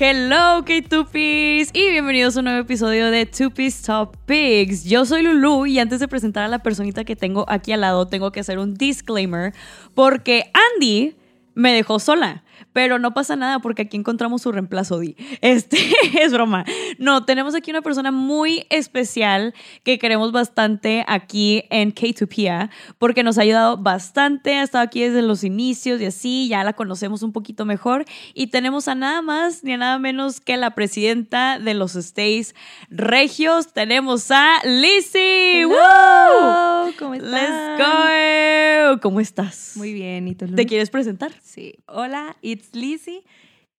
Hello, K2Ps y bienvenidos a un nuevo episodio de 2Ps Topics. Yo soy Lulu y antes de presentar a la personita que tengo aquí al lado, tengo que hacer un disclaimer porque Andy me dejó sola. Pero no pasa nada porque aquí encontramos su reemplazo, Di. Este es broma. No, tenemos aquí una persona muy especial que queremos bastante aquí en K2Pia porque nos ha ayudado bastante. Ha estado aquí desde los inicios y así, ya la conocemos un poquito mejor. Y tenemos a nada más ni a nada menos que la presidenta de los Stays Regios. Tenemos a Lizzie. ¡Woo! ¿Cómo estás? ¡Let's go! ¿Cómo estás? Muy bien, ¿y tú? ¿Te quieres presentar? Sí. Hola, it's Lizzie.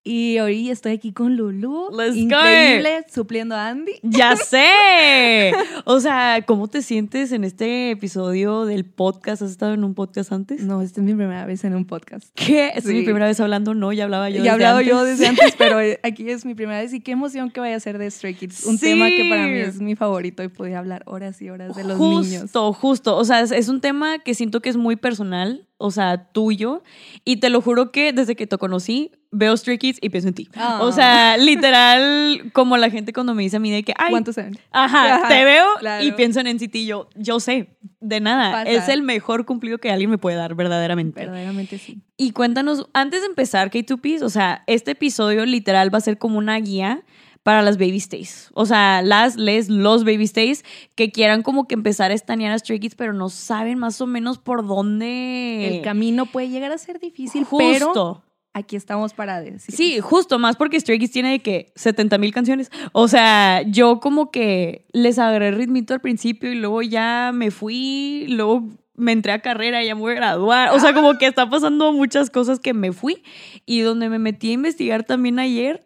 Y hoy estoy aquí con Lulu. Let's go. Increíble, supliendo a Andy. Ya sé. O sea, ¿cómo te sientes en este episodio del podcast? ¿Has estado en un podcast antes? No, esta es mi primera vez en un podcast. ¿Qué? Esta es mi Sí. primera vez hablando, no, ya hablaba yo. Ya desde hablaba antes. yo desde antes, pero aquí es mi primera vez. Y qué emoción que vaya a ser de Stray Kids. Un Sí. tema que para mí es mi favorito y podía hablar horas y horas de los justo, niños. Justo, O sea, es, es un tema que siento que es muy personal, o sea, tuyo. Y te lo juro que desde que te conocí, veo Stray Kids y pienso en ti. Ah. O sea, literal, como la gente cuando me dice a mí de que, ay, ¿Cuántos saben? Ajá, Ajá, te veo claro. y pienso en NCT yo, yo sé, de nada. Pasa. Es el mejor cumplido que alguien me puede dar, verdaderamente. Verdaderamente sí. Y cuéntanos, antes de empezar, K2Ps, o sea, este episodio literal va a ser como una guía para las baby stays. O sea, las, les, los baby stays que quieran como que empezar a estanear a Stray Kids, pero no saben más o menos por dónde... El camino puede llegar a ser difícil, pero Justo. aquí estamos para decir. Sí, justo, más porque Stray Kids tiene de que 70 mil canciones. O sea, yo como que les agarré ritmito al principio y luego ya me fui, luego me entré a carrera, ya me voy a graduar. O sea, como que está pasando muchas cosas que me fui y donde me metí a investigar también ayer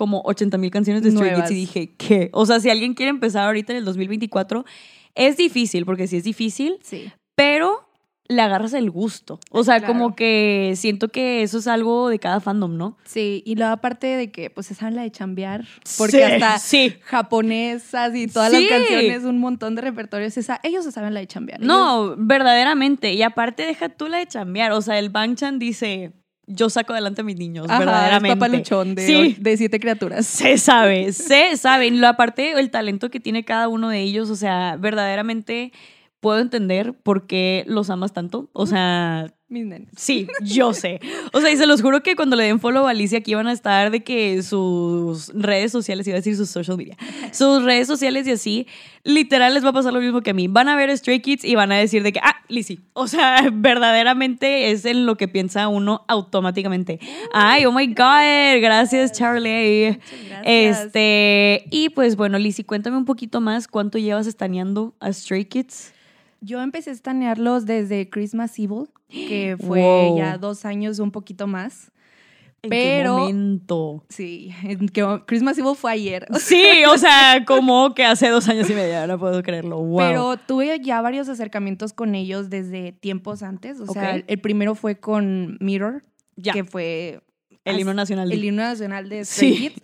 como 80 mil canciones de Stray. Kids y dije, ¿qué? O sea, si alguien quiere empezar ahorita en el 2024, es difícil, porque sí es difícil, Sí. pero le agarras el gusto. O sea, Claro. como que siento que eso es algo de cada fandom, ¿no? Sí, y luego aparte de que pues se saben la de chambear, porque Sí, hasta sí. japonesas y todas Sí. las canciones, un montón de repertorios, esa- ellos se saben la de chambear. No, verdaderamente. Y aparte, deja tú la de chambear. O sea, el Banchan dice: Yo saco adelante a mis niños, Ajá, verdaderamente. es papaluchón de, Sí. de siete criaturas. Se sabe, se sabe. Y Lo aparte, el talento que tiene cada uno de ellos, o sea, verdaderamente puedo entender por qué los amas tanto. O sea, Mis nenes. Sí, yo sé. O sea, y se los juro que cuando le den follow a Alicia aquí van a estar de que sus redes sociales, iba a decir sus social media, sus redes sociales y así, literal les va a pasar lo mismo que a mí. Van a ver Stray Kids y van a decir de que, ah, Lizzie. O sea, verdaderamente es en lo que piensa uno automáticamente. Ay, oh my God, gracias Charlie. gracias. Este, y pues bueno, Lizzie, cuéntame un poquito más cuánto llevas estaneando a Stray Kids. Yo empecé a estanearlos desde Christmas Evil, que fue Wow. ya dos años, un poquito más. ¿En Pero- qué momento? Sí, en que Christmas Evil fue ayer. Sí, o sea, como que hace dos años y medio, no puedo creerlo. Wow. Pero tuve ya varios acercamientos con ellos desde tiempos antes. O sea, el primero fue con Mirror, ya, que fue el himno nacional. el himno nacional de Stray Sí. Kids.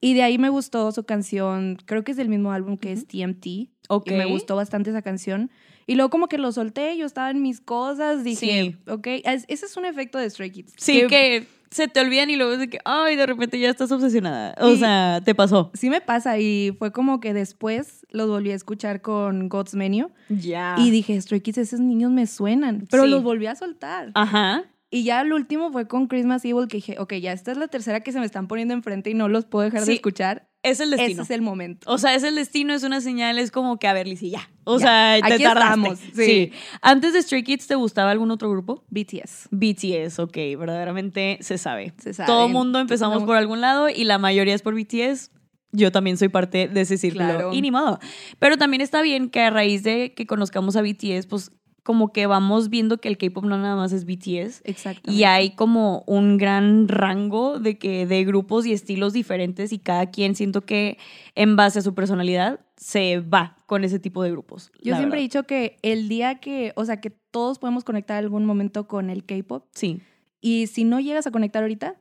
Y de ahí me gustó su canción, creo que es del mismo álbum que es TMT. Ok. Y me gustó bastante esa canción. Y luego como que lo solté, yo estaba en mis cosas, dije, Sí. ok, es- ese es un efecto de Stray Kids. Sí, que, se te olvidan y luego es de que, ay, de repente ya estás obsesionada. O Y- sea, te pasó. Sí me pasa y fue como que después los volví a escuchar con God's Menu Ya. y dije, Stray Kids, esos niños me suenan, pero Sí. los volví a soltar. Ajá. Y ya el último fue con Christmas Evil que dije, ok, ya esta es la tercera que se me están poniendo enfrente y no los puedo dejar Sí. de escuchar. Es el Ese destino. es el momento. O sea, es el destino, es una señal, es como que, a ver, ya. O Ya. sea, te Aquí estamos, sí. Antes de Stray Kids, ¿te gustaba algún otro grupo? BTS. BTS, ok, verdaderamente se sabe. Se sabe. Todo mundo empezamos Empezamos- por algún lado y la mayoría es por BTS. Yo también soy parte de ese círculo. Claro. Y ni modo. Pero también está bien que a raíz de que conozcamos a BTS, pues como que vamos viendo que el K-pop no nada más es BTS. Exacto. Y hay como un gran rango de que de grupos y estilos diferentes y cada quien siento que en base a su personalidad se va con ese tipo de grupos. Yo siempre he dicho que el día que, o sea, que todos podemos conectar algún momento con el K-pop Sí. y si no llegas a conectar ahorita,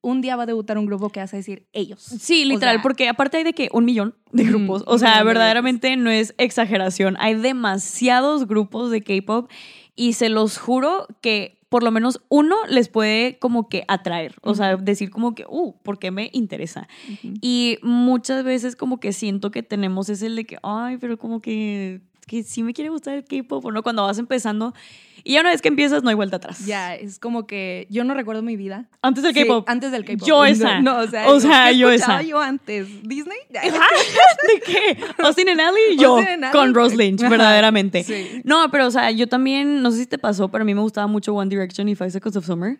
un día va a debutar un grupo que a decir ellos. Sí, literal, sea- porque aparte hay de que un millón de grupos. O sea, verdaderamente no es exageración. Hay demasiados grupos de K-pop y se los juro que por lo menos uno les puede como que atraer, o sea, decir como que, uh, ¿por qué me interesa? Y muchas veces como que siento que tenemos ese de que, ay, pero como que, que sí me quiere gustar el K-pop, no, cuando vas empezando. Y ya una vez que empiezas, no hay vuelta atrás. Ya, es como que yo no recuerdo mi vida. Antes del Sí, K-pop. antes del K-pop. Yo esa. No, o sea, O sea, ¿qué yo esa. yo antes? ¿Disney? ¿De qué? Austin and Ellie, yo Austin and con Ally. Rose Lynch, verdaderamente. sí. No, pero o sea, yo también, no sé si te pasó, pero a mí me gustaba mucho One Direction y Five Seconds of Summer.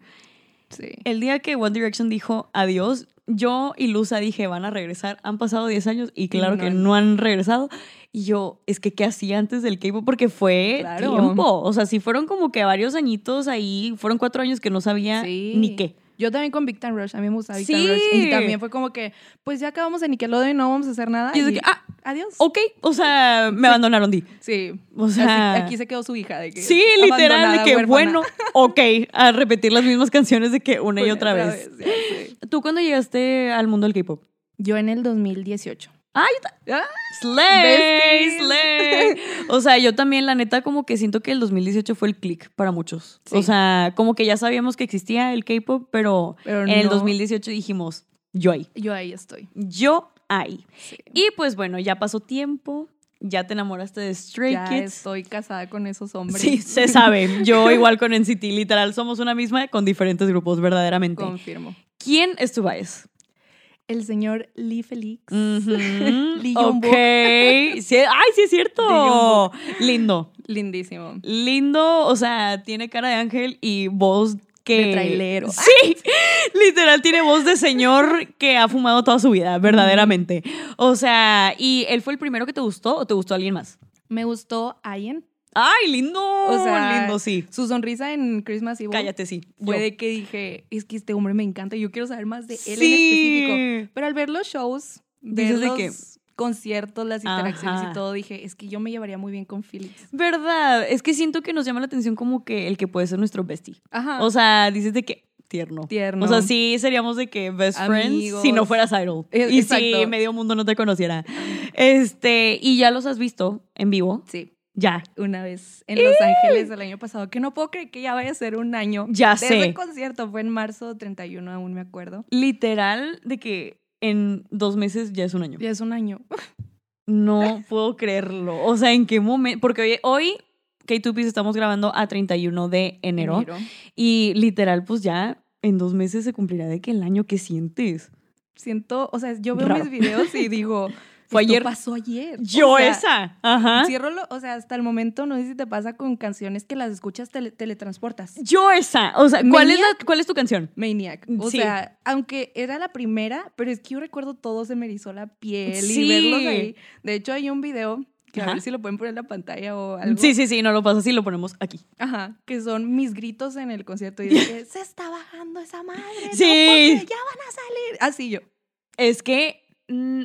Sí. El día que One Direction dijo adiós, yo y Luza dije, van a regresar. Han pasado 10 años y claro no que no han regresado. Y yo, es que, ¿qué hacía antes del K-pop? Porque fue Claro. tiempo. O sea, sí fueron como que varios añitos ahí. Fueron cuatro años que no sabía Sí. ni qué. Yo también con Big Time Rush, a mí me gusta Big Sí. Time Rush. Y también fue como que, pues ya acabamos de Nickelodeon, no vamos a hacer nada. Y es de y- que, ah, adiós. Ok, o sea, me abandonaron, Di. Sí. O sea- aquí se quedó su hija. De que Sí, literal, de que huérfana. bueno, ok, a repetir las mismas canciones de que una y otra vez. ya. ¿Tú cuándo llegaste al mundo del K-pop? Yo en el 2018. ¡Ay! ta- Ah, ¡Slay! ¡Slay! O sea, yo también, la neta, como que siento que el 2018 fue el click para muchos. Sí. O sea, como que ya sabíamos que existía el K-pop, pero, Pero en el no. 2018 dijimos, yo ahí. Yo ahí estoy. Yo ahí. Sí. Y pues bueno, ya pasó tiempo, ya te enamoraste de Stray Ya Kids. estoy casada con esos hombres. Sí, se sabe. Yo igual con NCT, literal, somos una misma con diferentes grupos, verdaderamente. Confirmo. ¿Quién es tu bias? El señor Lee Felix. Ujú. Lee ok. Sí, ay, sí es cierto. Lindo. Lindísimo. Lindo, o sea, tiene cara de ángel y voz que... De trailero. Sí, literal tiene voz de señor que ha fumado toda su vida, verdaderamente. O sea, ¿y él fue el primero que te gustó o te gustó alguien más? Me gustó Ayen. Ay, lindo. O sea, lindo, sí. Su sonrisa en Christmas Evil. Cállate, sí. Fue de que dije, es que este hombre me encanta, yo quiero saber más de él Sí. en específico. Pero al ver los shows, ver Dices de los que- conciertos, las interacciones Ajá. y todo, dije, es que yo me llevaría muy bien con Felix. Verdad, es que siento que nos llama la atención como que el que puede ser nuestro bestie. Ajá. O sea, dices de que tierno. Tierno. O sea, sí seríamos de que best friends si no fueras idol. Eh, y si medio mundo no te conociera. Este, y ya los has visto en vivo. sí, Ya. una vez en Los Ángeles el año pasado, que no puedo creer que ya vaya a ser un año. Ya de sé. ese concierto fue en marzo 31, aún me acuerdo. Literal de que en dos meses ya es un año. Ya es un año. No puedo creerlo. O sea, ¿en qué momento? Porque hoy, hoy K2Ps estamos grabando a 31 de enero. Enero. Y literal, pues ya en dos meses se cumplirá de que el año que sientes. Siento, o sea, yo veo Raro. mis videos y digo, Fue esto ayer. pasó ayer. Yo O sea, esa. Ajá. Cierro, lo- o sea, hasta el momento, no sé si te pasa con canciones que las escuchas, tele- teletransportas. Yo esa. O sea, ¿cuál es, la. ¿cuál es tu canción? Maniac. O Sí. sea, aunque era la primera, pero es que yo recuerdo todo, se me erizó la piel Sí. y verlos ahí. De hecho, hay un video que a Ajá. ver si lo pueden poner en la pantalla o algo. Sí, sí, sí, no lo pasa así, lo ponemos aquí. Ajá, que son mis gritos en el concierto y que se está bajando esa madre. no, Sí. porque ya van a salir. Así yo. Es que, mm,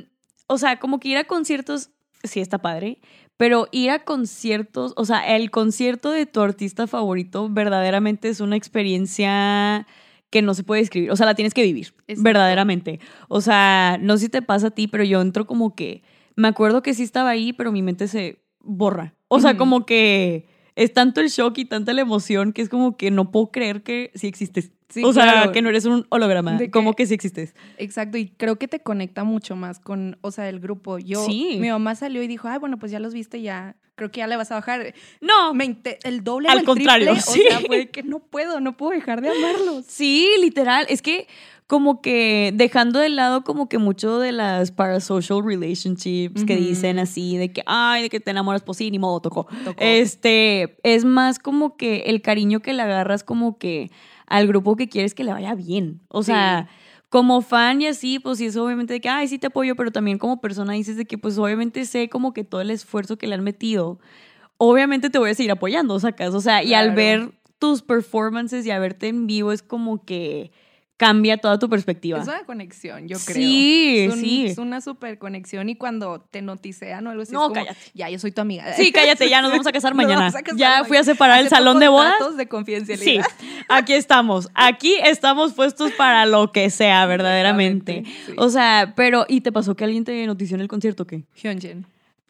o sea, como que ir a conciertos, sí está padre, pero ir a conciertos, o sea, el concierto de tu artista favorito verdaderamente es una experiencia que no se puede describir, o sea, la tienes que vivir, Exacto. verdaderamente. O sea, no sé si te pasa a ti, pero yo entro como que, me acuerdo que sí estaba ahí, pero mi mente se borra. O sea, como que es tanto el shock y tanta la emoción que es como que no puedo creer que sí existes. Sí, o sea, que no eres un holograma, De que- como que sí existes. Exacto, y creo que te conecta mucho más con, o sea, el grupo. Yo, Sí. mi mamá salió y dijo, ay, bueno, pues ya los viste, ya, creo que ya le vas a bajar. No, Me el doble Al o el contrario, triple, sí. O sea, fue que no puedo, no puedo dejar de amarlos. Sí, literal. Es que como que dejando de lado como que mucho de las parasocial relationships que dicen así de que, ay, de que te enamoras, pues sí, ni modo, tocó. Tocó. Este, es más como que el cariño que le agarras como que al grupo que quieres que le vaya bien. O Sí. sea, como fan y así, pues sí es obviamente de que, ay, sí te apoyo, pero también como persona dices de que pues obviamente sé como que todo el esfuerzo que le han metido, obviamente te voy a seguir apoyando, sacas. O sea, y al ver tus performances y a verte en vivo es como que cambia toda tu perspectiva. Es una conexión, yo creo. Sí, es un- sí. Es una super conexión y cuando te noticean o algo así, No, es como, cállate. ya, yo soy tu amiga. Sí, cállate, ya nos vamos a casar mañana. vamos a casar ya mañana. fui a separar el salón de bodas. de Sí, confidencialidad. aquí estamos. Aquí estamos puestos para lo que sea, verdaderamente. Sí. O sea, pero, ¿y te pasó que alguien te notició en el concierto o qué? Hyunjin.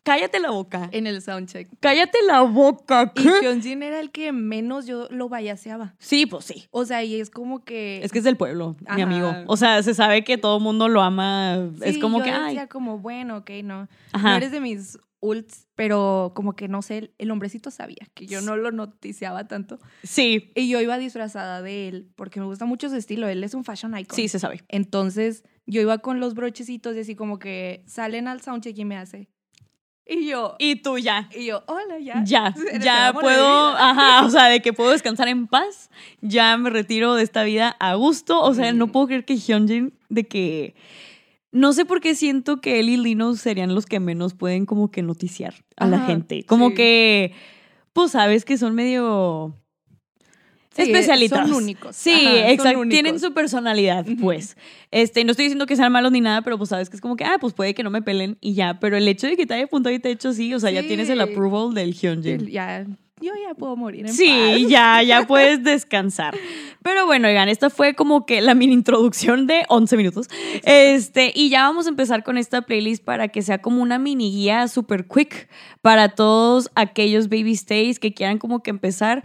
Cállate la boca. en el soundcheck. Cállate la boca. Y ¿qué? Hyunjin era el que menos yo lo vayaseaba. Sí, pues sí. O sea, y es como que... Es que es del pueblo, mi amigo. O sea, se sabe que todo el mundo lo ama. es como yo que, decía ay. como, bueno, ok, no. Ajá. No eres de mis ults, pero como que no sé, el, el hombrecito sabía que yo no lo noticiaba tanto. Sí, Y yo iba disfrazada de él porque me gusta mucho su estilo. Él es un fashion icon. sí, se sabe. Entonces yo iba con los brochecitos y así como que salen al soundcheck y me hace. Y yo, Y tú ya. y yo, hola, ya. Ya, ya puedo, ajá, o sea, de que puedo descansar en paz, ya me retiro de esta vida a gusto, o sea, no puedo creer que Hyunjin, de que, no sé por qué siento que él y Lino serían los que menos pueden como que noticiar a la gente, como sí. que, pues sabes que son medio... Sí, especialitas. son únicos. Sí, Ajá, exacto. únicos. Tienen su personalidad, pues. Este, no estoy diciendo que sean malos ni nada, pero pues sabes que es como que, ah, pues puede que no me pelen y ya. Pero el hecho de que te haya apuntado y te hecho sí, o sea, ya tienes el approval del Hyunjin. Ya, yo ya puedo morir en Sí, paz. ya, ya puedes descansar. Pero bueno, oigan, esta fue como que la mini introducción de 11 minutos. Este, y ya vamos a empezar con esta playlist para que sea como una mini guía super quick para todos aquellos baby stays que quieran como que empezar.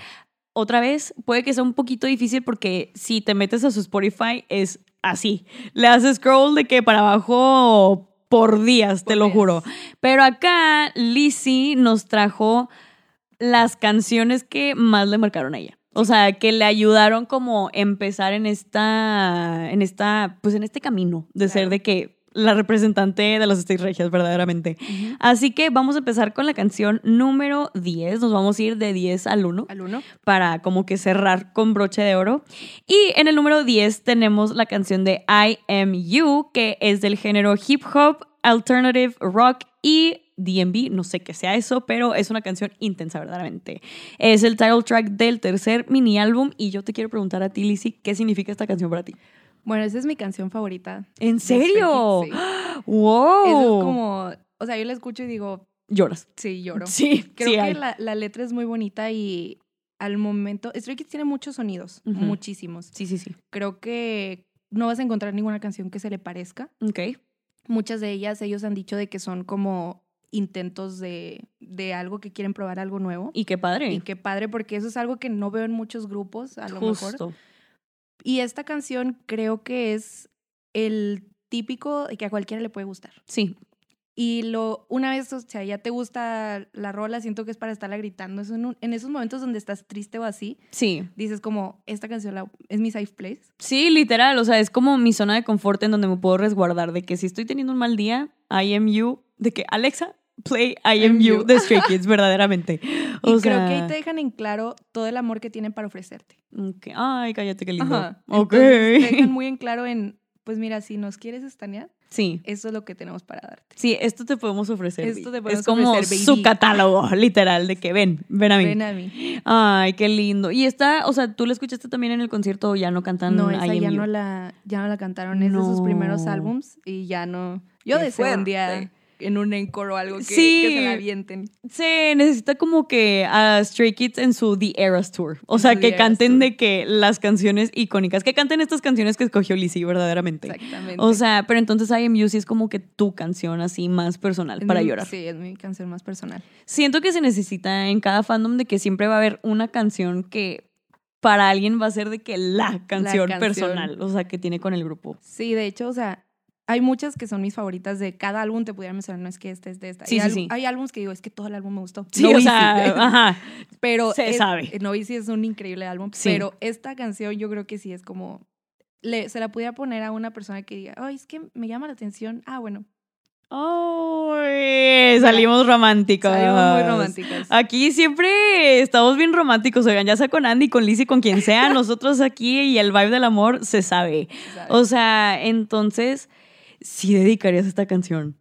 Otra vez, puede que sea un poquito difícil porque si te metes a su Spotify es así. Le haces scroll de que para abajo por días, te Por lo días. juro. Pero acá Lizzie nos trajo las canciones que más le marcaron a ella. O sea, que le ayudaron como empezar en esta, en esta, pues en este camino de ser de que la representante de las seis regias, verdaderamente. Así que vamos a empezar con la canción número 10. Nos vamos a ir de 10 al 1 Al uno. para como que cerrar con broche de oro. Y en el número 10 tenemos la canción de I Am You, que es del género hip hop, alternative rock y DMV, no sé qué sea eso, pero es una canción intensa verdaderamente. Es el title track del tercer mini álbum y yo te quiero preguntar a ti, Lizzie, ¿qué significa esta canción para ti? Bueno, esa es mi canción favorita. ¿En serio? Sí. ¡Wow! Eso es como, o sea, yo la escucho y digo, Lloras. sí, lloro. Sí, Creo sí que la, la letra es muy bonita y al momento, Stray Kids tiene muchos sonidos, muchísimos. Sí, sí, sí. Creo que no vas a encontrar ninguna canción que se le parezca. Ok. Muchas de ellas, ellos han dicho de que son como intentos de, de algo que quieren probar algo nuevo. Y qué padre. Y qué padre, porque eso es algo que no veo en muchos grupos, a lo mejor. Y esta canción creo que es el típico de que a cualquiera le puede gustar. Sí, Y lo, una vez, o sea, ya te gusta la rola, siento que es para estarla gritando. Es en, un- en esos momentos donde estás triste o así, sí. dices como, esta canción la- es mi safe place. Sí, literal, o sea, es como mi zona de confort en donde me puedo resguardar de que si estoy teniendo un mal día, I am you, de que Alexa, play I am you de Stray Kids, verdaderamente. Y creo que ahí te dejan en claro todo el amor que tienen para ofrecerte. Ay, cállate, qué lindo. Ajá. Ok. Entonces, te dejan muy en claro en, pues mira, si nos quieres estanear, Sí, eso es lo que tenemos para darte. sí, esto te podemos ofrecer. Esto te podemos es como ofrecer, su catálogo, literal, de que ven, ven a mí. Ven a mí. Ay, qué lindo. Y esta, o sea, ¿tú la escuchaste también en el concierto o ya no cantan No, I esa Am ya You? no, la, ya no la cantaron. Es de sus primeros álbums y ya no. Yo deseo un día. En un encore o algo que, Sí. que se la avienten. Se necesita como que a Stray Kids en su The Eras Tour. O En sea, que The canten Tour. de que las canciones icónicas, que canten estas canciones que escogió Lizzie verdaderamente. Exactamente. O sea, pero entonces I Am You sí es como que tu canción así más personal Es para mi- llorar. Sí, es mi canción más personal. Siento que se necesita en cada fandom de que siempre va a haber una canción que para alguien va a ser de que la canción, canción. personal, o sea, que tiene con el grupo. Sí, de hecho, o sea, hay muchas que son mis favoritas de cada álbum, te pudiera mencionar, no es que esta es de esta. Sí, sí, sí. Hay álbumes que digo, es que todo el álbum me gustó. Sí, No o sea, ajá. pero se es- sabe. No Easy es un increíble álbum, Sí. pero esta canción yo creo que sí es como le, se la pudiera poner a una persona que diga, ay, es que me llama la atención. Ah, bueno, Ay, salimos románticos. salimos muy románticas. Aquí siempre estamos bien románticos, oigan, ya sea con Andy, con Lizzie, con quien sea, nosotros aquí y el vibe del amor se sabe. ¿sabes? O sea, entonces, sí dedicarías esta canción.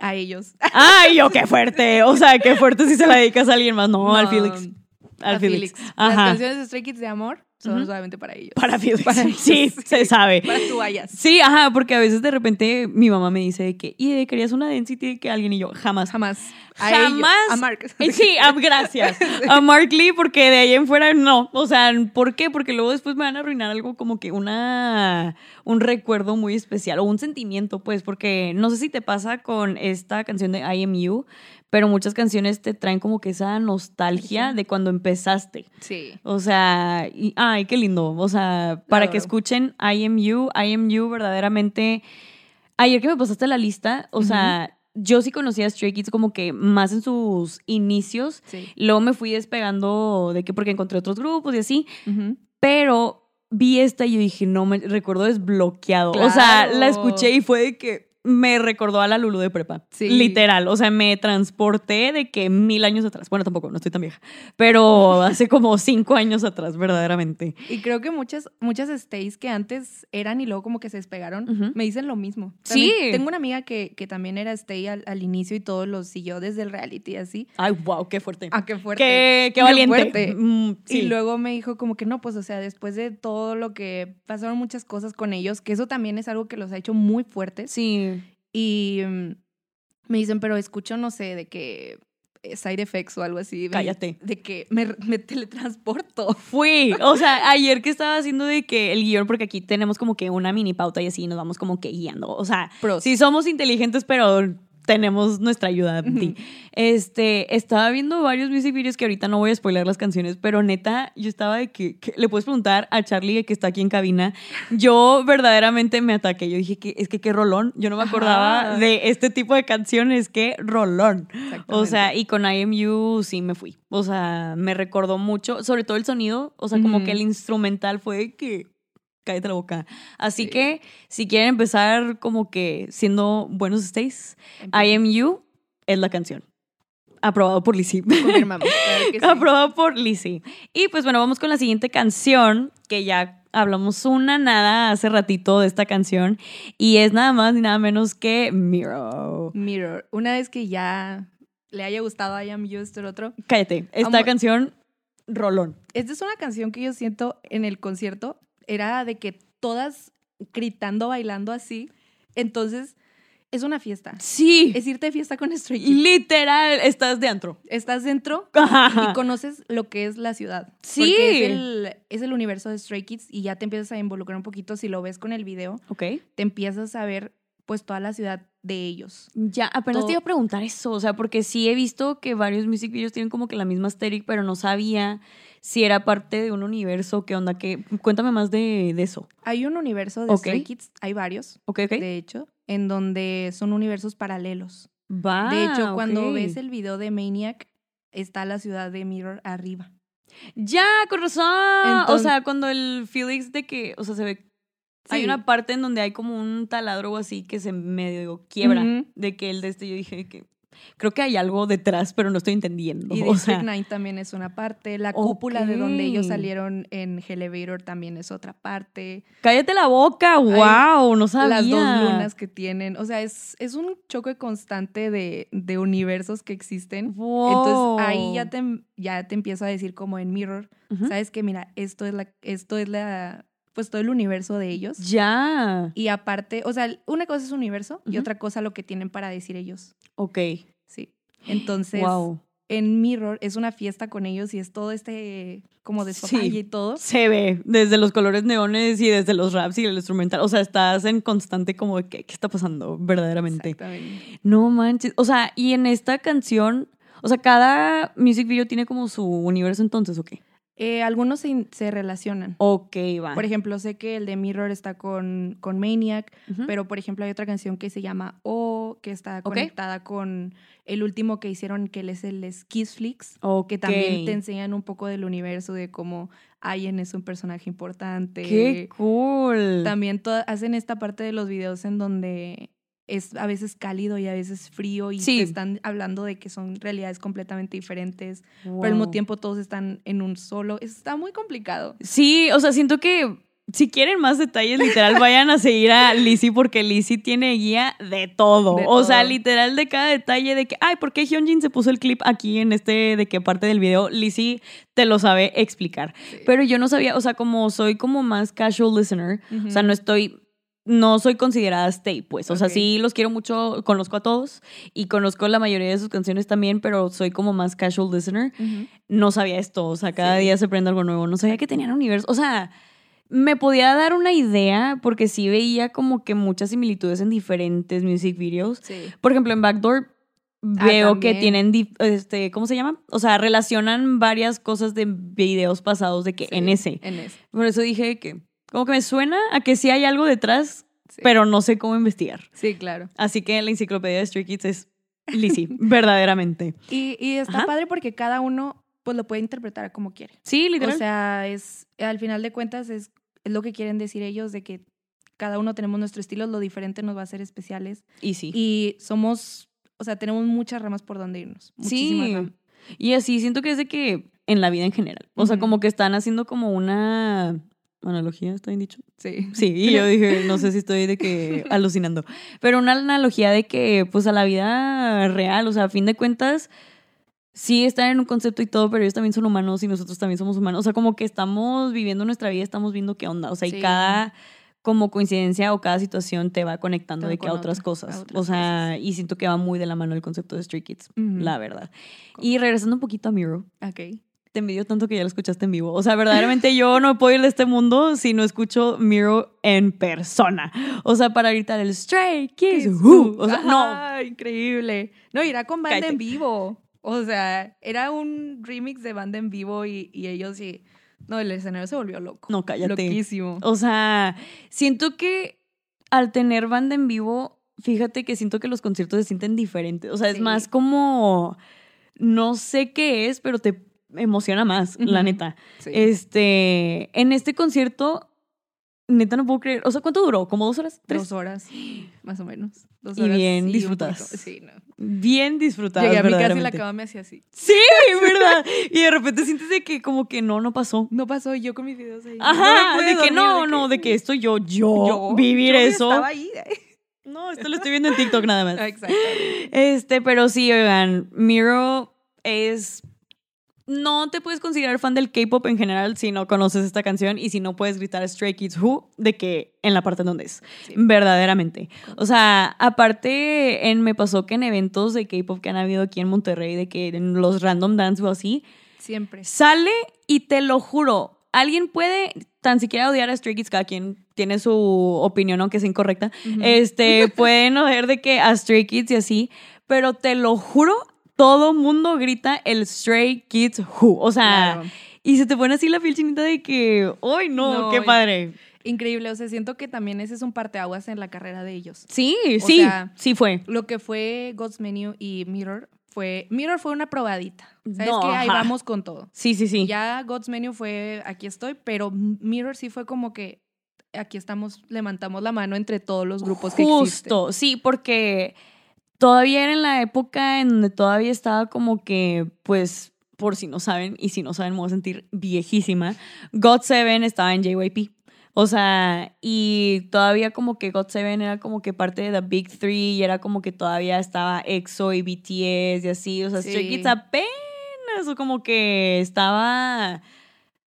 a ellos. Ay, yo qué fuerte. O sea, qué fuerte si se la dedicas a alguien más. No, al No, Felix. Al a Felix. Felix. Ajá. Las canciones de Stray Kids de amor son Ujú. solamente para ellos. Para Felix. Para ellos, sí, se sabe. Para vayas. Sí, ajá, porque a veces de repente mi mamá me dice de que, y querías una density que alguien y yo, jamás. Jamás. A Jamás. ellos, a Mark. Eh, Sí, gracias. A Mark Lee, porque de ahí en fuera no. O sea, ¿por qué? Porque luego después me van a arruinar algo como que una un recuerdo muy especial o un sentimiento, pues, porque no sé si te pasa con esta canción de I Am You, pero muchas canciones te traen como que esa nostalgia de cuando empezaste. Sí. O sea, y- ay, qué lindo. O sea, para que escuchen I Am You, I Am You verdaderamente. Ayer que me pasaste la lista, o sea, yo sí conocía a Stray Kids como que más en sus inicios. Sí. Luego me fui despegando de que porque encontré otros grupos y así, pero vi esta y yo dije, no, me recuerdo desbloqueado. O sea, la escuché y fue de que me recordó a la Lulu de prepa. Sí. Literal. O sea, me transporté de que mil años atrás. Bueno, tampoco, no estoy tan vieja. Pero hace como cinco años atrás, verdaderamente. Y creo que muchas, muchas stays que antes eran y luego como que se despegaron, me dicen lo mismo. Sí. Tengo una amiga que, que también era stay al, al inicio y todos los siguió desde el reality así. Ay, wow, qué fuerte. Ah, qué fuerte. Qué, qué Qué valiente. fuerte. Mm, sí. Y luego me dijo como que no, pues o sea, después de todo lo que pasaron muchas cosas con ellos, que eso también es algo que los ha hecho muy fuertes. Sí. Y mm, me dicen, pero escucho, no sé, de que eh, side effects o algo así. de- Cállate. De que me, me teletransporto. Fui. O sea, ayer que estaba haciendo de que el guion, porque aquí tenemos como que una mini pauta y así nos vamos como que guiando. O sea, Pros. sí somos inteligentes, pero tenemos nuestra ayuda. Di. Este, estaba viendo varios music videos que ahorita no voy a spoiler las canciones, pero neta, yo estaba de que, que- le puedes preguntar a Charlie que está aquí en cabina. Yo verdaderamente me ataqué. Yo dije que es que qué rolón. Yo no me acordaba Ajá. de este tipo de canciones, qué rolón. O sea, y con IMU sí me fui. O sea, me recordó mucho, sobre todo el sonido. O sea, como que el instrumental fue de que cállate la boca. Así Sí. que si quieren empezar como que siendo buenos stays, Empieza. IMU es la canción. Aprobado por Lizzie. Confirmamos. claro que sí. Aprobado por Lizzie. Y pues bueno, vamos con la siguiente canción, que ya hablamos una nada hace ratito de esta canción. Y es nada más ni nada menos que Miro. Mirror. Una vez que ya le haya gustado I Am You, esto el otro. Cállate. Esta canción, rolón. Esta es una canción que yo siento en el concierto. Era de que todas gritando, bailando así. Entonces, es una fiesta. Sí. Es irte de fiesta con Stray Kids. Literal, estás de antro. Estás dentro Ajá. y conoces lo que es la ciudad. Sí. Porque es el, es el universo de Stray Kids y ya te empiezas a involucrar un poquito. Si lo ves con el video, Ok. te empiezas a ver pues toda la ciudad de ellos. Ya, apenas Todo- te iba a preguntar eso, o sea, porque sí he visto que varios music videos tienen como que la misma aesthetic, pero no sabía si era parte de un universo, qué onda, que cuéntame más de, de eso. Hay un universo de Ok. Stray Kids, hay varios, de hecho, en donde son universos paralelos. Va. de hecho, cuando ves el video de Maniac, está la ciudad de Mirror arriba. Ya, con razón. o sea, cuando el Felix de que, o sea, se ve. Hay una parte en donde hay como un taladro o así que se medio quiebra. De que el de este, yo dije que. Creo que hay algo detrás, pero no estoy entendiendo. Y o District sea, 9 también es una parte. La cúpula de donde ellos salieron en Elevator también es otra parte. cállate la boca. ¡Wow! No sabía. Las dos lunas que tienen. O sea, es, es un choque constante de, de universos que existen. Entonces ahí ya te, ya te empiezo a decir como en Mirror, Ujú. sabes que mira, esto es la, esto es la, pues todo el universo de ellos. Ya. Y aparte, o sea, una cosa es su universo y otra cosa lo que tienen para decir ellos. Ok. Sí. Entonces, wow. en Mirror es una fiesta con ellos y es todo este como de Sí. y todo. Se ve desde los colores neones y desde los raps y el instrumental. O sea, estás en constante como de que, ¿qué está pasando verdaderamente? Exactamente. No manches. O sea, y en esta canción, o sea, cada music video tiene como su universo entonces, ¿o qué? Eh, algunos se, se relacionan. Ok, va. Por ejemplo, sé que el de Mirror está con, con Maniac, pero por ejemplo hay otra canción que se llama O, que está conectada con el último que hicieron, que es el Kiss Flix, Ok. que también te enseñan un poco del universo de cómo Ayen es un personaje importante. ¡Qué cool! También hacen esta parte de los videos en donde es a veces cálido y a veces frío y Sí. te están hablando de que son realidades completamente diferentes, pero al mismo tiempo todos están en un solo. Está muy complicado. Sí, o sea, siento que si quieren más detalles, literal, vayan a seguir a Lizzie porque Lizzie tiene guía de todo. De o sea, literal de cada detalle de que, ay, ¿por qué Hyunjin se puso el clip aquí en este, de qué parte del video? Lizzie te lo sabe explicar. Pero yo no sabía, o sea, como soy como más casual listener, o sea, no estoy... No soy considerada stay, pues. O sea, sí los quiero mucho, conozco a todos y conozco la mayoría de sus canciones también, pero soy como más casual listener no sabía esto, o sea, cada Sí. día se aprende algo nuevo, no sabía que tenían universo, o sea, me podía dar una idea porque sí veía como que muchas similitudes en diferentes music videos. Sí. Por ejemplo, en Backdoor veo que tienen, este, ¿cómo se llama? O sea, relacionan varias cosas de videos pasados de que Sí, en ese. En ese. Por eso dije que, como que me suena a que sí hay algo detrás, Sí. pero no sé cómo investigar. Sí, claro. Así que la enciclopedia de Stray Kids es Lizzie, verdaderamente. Y, y está Ajá. padre porque cada uno pues lo puede interpretar como quiere. Sí, literal. O sea, es al final de cuentas es, es lo que quieren decir ellos de que cada uno tenemos nuestro estilo, lo diferente nos va a hacer especiales y sí. y somos, o sea, tenemos muchas ramas por donde irnos. Muchísimas Sí. ramas. Y así siento que es de que en la vida en general. O sea, como que están haciendo como una analogía, ¿está bien dicho? Sí. Sí, y yo dije, no sé si estoy de que alucinando, pero una analogía de que, pues a la vida real, o sea, a fin de cuentas, sí están en un concepto y todo, pero ellos también son humanos y nosotros también somos humanos. O sea, como que estamos viviendo nuestra vida, estamos viendo qué onda. O sea, Sí. y cada como coincidencia o cada situación te va conectando de que a otras otra- cosas. a otras o sea, y siento que va muy de la mano el concepto de Stray Kids, la verdad. Y regresando un poquito a Miro, Ok. Te envidio tanto que ya lo escuchaste en vivo. O sea, verdaderamente yo no puedo ir de este mundo si no escucho Miro en persona. O sea, para gritar el Stray Kids. who. O sea, no. Ajá, increíble. No, irá con banda Cállate. en vivo. O sea, era un remix de banda en vivo y, y ellos sí. No, el escenario se volvió loco. No, cállate. Loquísimo. O sea, siento que al tener banda en vivo, fíjate que siento que los conciertos se sienten diferentes. O sea, es más como. No sé qué es, pero te emociona más, la neta. Sí. Este. En este concierto. Neta, no puedo creer. O sea, ¿cuánto duró? ¿Como dos horas? ¿Tres? Dos horas, más o menos. Dos Y horas bien un disfrutadas. Sí, no. Bien disfrutadas. Llegué a mi casa y la cama me hacía así. Sí, ¿verdad? Y de repente sientes de que como que no, no pasó. No pasó yo con mis videos ahí. Ajá, No de que no, no, de que esto yo, yo, yo vivir yo eso. Estaba ahí. No, esto lo estoy viendo en TikTok nada más. Exactamente. Este, pero sí, oigan, Miro es. No te puedes considerar fan del K-pop en general si no conoces esta canción y si no puedes gritar Stray Kids Who de que en la parte en donde es. Sí. Verdaderamente. O sea, aparte, en, me pasó que en eventos de K-pop que han habido aquí en Monterrey, de que en los random dance o así, Siempre. sale y te lo juro, alguien puede tan siquiera odiar a Stray Kids, cada quien tiene su opinión, aunque sea incorrecta. Este, pueden oír de que a Stray Kids y así, pero te lo juro, todo mundo grita el Stray Kids Who. O sea, Claro. y se te pone así la piel chinita de que, ¡ay, no! No, ¡Qué padre! Increíble. O sea, siento que también ese es un parteaguas en la carrera de ellos. Sí, O sí, sea, sí fue. Lo que fue God's Menu y Mirror fue. Mirror fue una probadita. ¿Sabes No, que Ahí vamos con todo. Sí, sí, sí. Ya God's Menu fue aquí estoy, pero Mirror sí fue como que aquí estamos, levantamos la mano entre todos los grupos que existen. Justo, sí, porque todavía era en la época en donde todavía estaba como que, pues, por si no saben, y si no saben, me voy a sentir viejísima. God Seven estaba en JYP. O sea, y todavía como que God Seven era como que parte de The Big Three y era como que todavía estaba EXO y BTS y así. O sea, Stray Sí. Kids apenas o como que estaba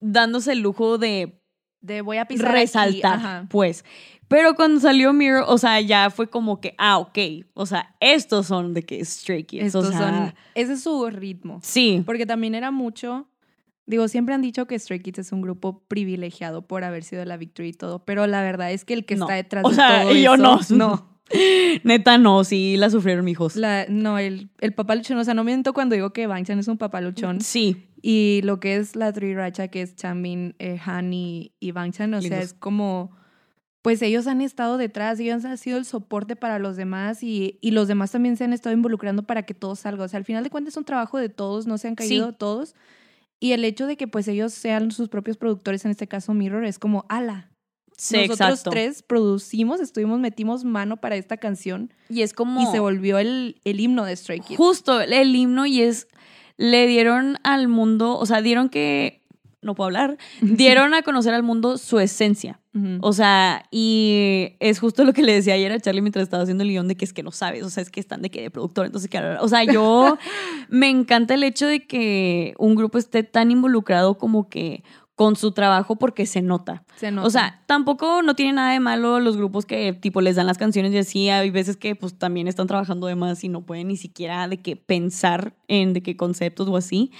dándose el lujo de De voy a pisar resaltar, pues. Pero cuando salió Mirror, o sea, ya fue como que, ah, ok, o sea, estos son de que Stray Kids, Estos o sea, son, ese es su ritmo. sí, Porque también era mucho. Digo, siempre han dicho que Stray Kids es un grupo privilegiado por haber sido la Victory y todo, pero la verdad es que el que No. está detrás O de sea, todo yo eso, no. no. neta no, sí la sufrieron mis hijos. La- no, el, el papá luchón, o sea, no miento cuando digo que Bangchan es un papá luchón. Sí, Y lo que es la Triracha, que es Chanbin, eh, Han y, y Bangchan, o sea, es como, pues ellos han estado detrás, ellos han sido el soporte para los demás y, y los demás también se han estado involucrando para que todo salga. O sea, al final de cuentas es un trabajo de todos, no se han caído Sí. todos. Y el hecho de que pues ellos sean sus propios productores, en este caso Mirror, es como, ala. sí, Nosotros exacto. tres producimos, estuvimos, metimos mano para esta canción Y es como y se volvió el, el himno de Stray Kids. justo el himno y es, le dieron al mundo, o sea, dieron que, no puedo hablar, dieron a conocer al mundo su esencia. O sea, y es justo lo que le decía ayer a Charlie mientras estaba haciendo el guion de que es que no sabes, o sea, es que están de que de productor, entonces que, o sea, yo me encanta el hecho de que un grupo esté tan involucrado como que con su trabajo porque se nota. Se nota. O sea, tampoco no tiene nada de malo los grupos que tipo les dan las canciones y así, hay veces que pues también están trabajando de más y no pueden ni siquiera de que pensar en de qué conceptos o así.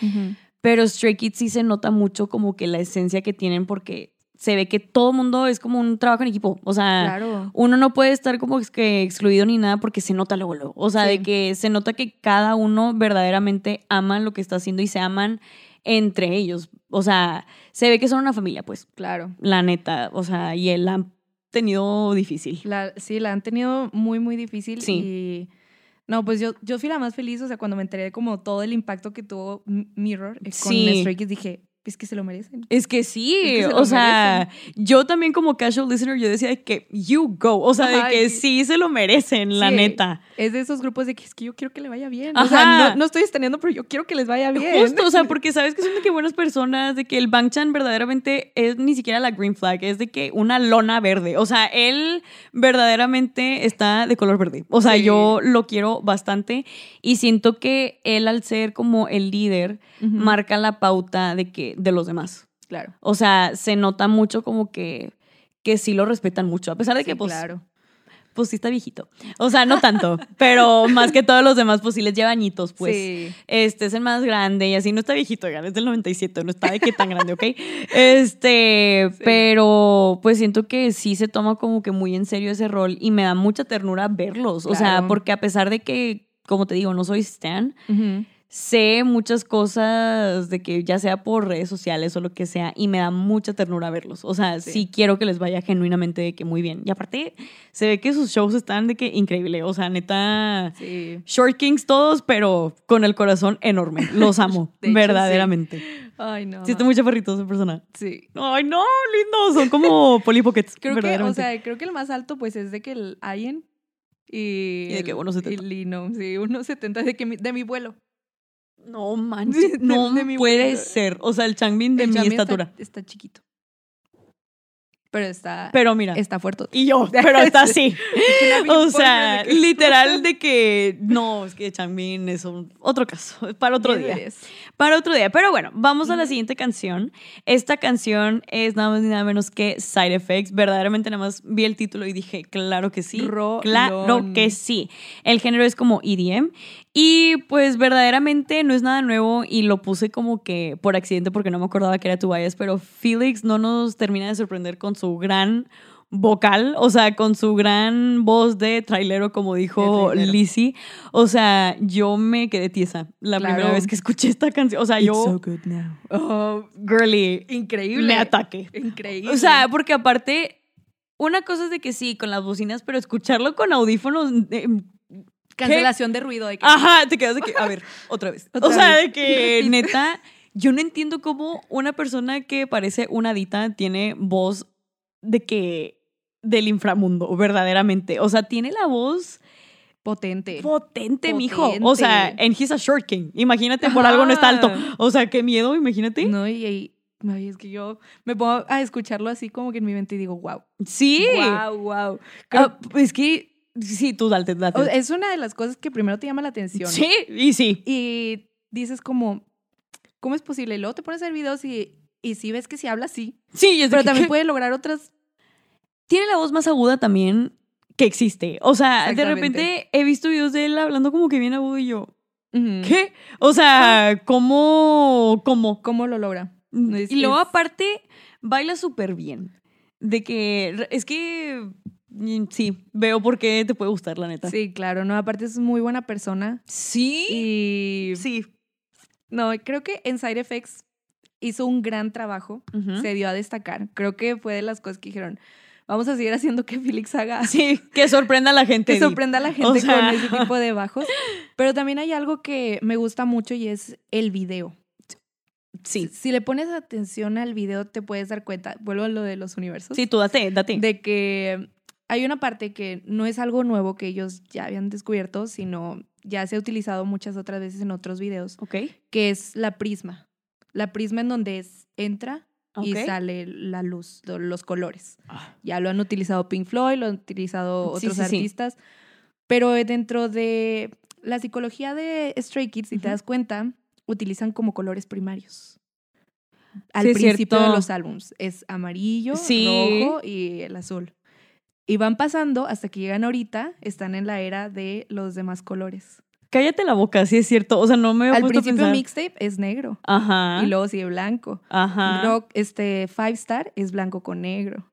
Pero Stray Kids sí se nota mucho como que la esencia que tienen porque se ve que todo mundo es como un trabajo en equipo. O sea, Claro. uno no puede estar como que excluido ni nada porque se nota luego, luego. O sea, Sí. de que se nota que cada uno verdaderamente ama lo que está haciendo y se aman entre ellos. O sea, se ve que son una familia, pues, Claro. la neta. O sea, y él ha tenido difícil. La, sí, la han tenido muy, muy difícil. Sí. Y no, pues yo, yo fui la más feliz, o sea, cuando me enteré de como todo el impacto que tuvo Mirror eh, con Sí. Stray Kids, dije, es que se lo merecen. Es que sí, Es que se lo o sea, yo también como casual listener, yo decía de que you go, o sea, de que sí. sí se lo merecen, la neta. Es de esos grupos de que es que yo quiero que le vaya bien. Ajá. O sea, no, no estoy estrenando, pero yo quiero que les vaya bien. Justo, o sea, porque sabes que son de que buenas personas, de que el Bangchan verdaderamente es ni siquiera la green flag, es de que una lona verde. O sea, él verdaderamente está de color verde. O sea, Sí. yo lo quiero bastante y siento que él al ser como el líder marca la pauta de que de los demás. Claro. O sea, se nota mucho como que que sí lo respetan mucho, a pesar de que Sí, pues claro. pues sí está viejito. O sea, no tanto, pero más que todos los demás, pues sí les lleva añitos, pues. sí. Este es el más grande y así no está viejito, oigan, es del 97, no está de qué tan grande, ¿ok? Este, Sí. pero pues siento que sí se toma como que muy en serio ese rol y me da mucha ternura verlos. O sea, porque a pesar de que, como te digo, no soy Stan. Sé muchas cosas de que ya sea por redes sociales o lo que sea y me da mucha ternura verlos. O sea, sí, Sí. quiero que les vaya genuinamente de que muy bien. Y aparte, se ve que sus shows están de que increíble. O sea, neta, Sí. short kings todos, pero con el corazón enorme. Los amo, hecho, verdaderamente. Ay, no. Sí, está muy chaparrito esa persona. Sí. Ay, no, lindos. Son como Polly Pockets. Creo que, o sea, creo que el más alto, pues, es de que el Ayen y. Y de que el- 1.70. Y Lino, sí, 1.70 de, que mi- de mi vuelo. No manches, no de puede ser. O sea, el Changbin de El mi estatura. Está, está chiquito. Pero está. Pero mira. está fuerte. Y yo, pero está así. O sea, que- literal de que no, es que Changbin es un, otro caso, es para otro día. Para otro día. Pero bueno, vamos a la siguiente canción. Esta canción es nada más ni nada menos que Side Effects. Verdaderamente nada más vi el título y dije, claro que sí. Claro que sí. El género es como EDM. Y pues verdaderamente no es nada nuevo y lo puse como que por accidente porque no me acordaba que era tu bias, pero Felix no nos termina de sorprender con su gran vocal, o sea, con su gran voz de trailero, como dijo. Lizzie. O sea, yo me quedé tiesa la Claro. primera vez que escuché esta canción. O sea, yo, good now. oh, girly, Increíble. me ataque. Increíble. O sea, porque aparte, una cosa es de que sí, con las bocinas, pero escucharlo con audífonos. eh, cancelación de ruido. De que, Ajá, te quedas de que, a ver, otra vez. Otra o sea, vez. de que neta, yo no entiendo cómo una persona que parece una adita tiene voz de que del inframundo, verdaderamente. O sea, tiene la voz Potente. potente, mijo. O sea, en He's a Short King. Imagínate, por algo no está alto. O sea, qué miedo, imagínate. No, y, y- ay, es que yo me pongo a escucharlo así como que en mi mente y digo, wow. Sí. Wow, wow. Ah, es que, sí, tú date, date. es una de las cosas que primero te llama la atención. Sí, y sí. Y dices como, ¿cómo es posible? Y luego te pones a ver videos y, y sí ves que sí habla. Sí, y es Pero que- también ¿qué? puede lograr otras... tiene la voz más aguda también que existe. O sea, de repente he visto videos de él hablando como que bien agudo y yo. ¿qué? O sea, ¿cómo? ¿Cómo? ¿Cómo lo logra? Es- y luego es- aparte baila súper bien. De que es que mm, sí, veo por qué te puede gustar, la neta. Sí, claro, no, aparte es muy buena persona. Sí. Y Sí. no, creo que en Side Effects hizo un gran trabajo, se dio a destacar. Creo que fue de las cosas que dijeron, vamos a seguir haciendo que Felix haga Sí, que sorprenda a la gente. que sorprenda a la gente O sea- con ese tipo de bajos. Pero también hay algo que me gusta mucho y es el video. Sí. Si le pones atención al video, te puedes dar cuenta, vuelvo a lo de los universos, Sí, tú date, date. de que hay una parte que no es algo nuevo que ellos ya habían descubierto, sino ya se ha utilizado muchas otras veces en otros videos, Ok. que es la prisma. La prisma en donde es- entra y sale la luz, lo- los colores. Ah. Ya lo han utilizado Pink Floyd, lo han utilizado otros sí, sí. artistas. Pero dentro de la psicología de Stray Kids, si te das cuenta, utilizan como colores primarios. Al principio de los álbums. Es amarillo, rojo y el azul. Y van pasando hasta que llegan ahorita, están en la era de los demás colores. Cállate la boca, sí es cierto. O sea, no me había Al puesto principio pensar. mixtape es negro. Ajá. Y luego sigue blanco. Ajá. Rock, este, Five Star es blanco con negro.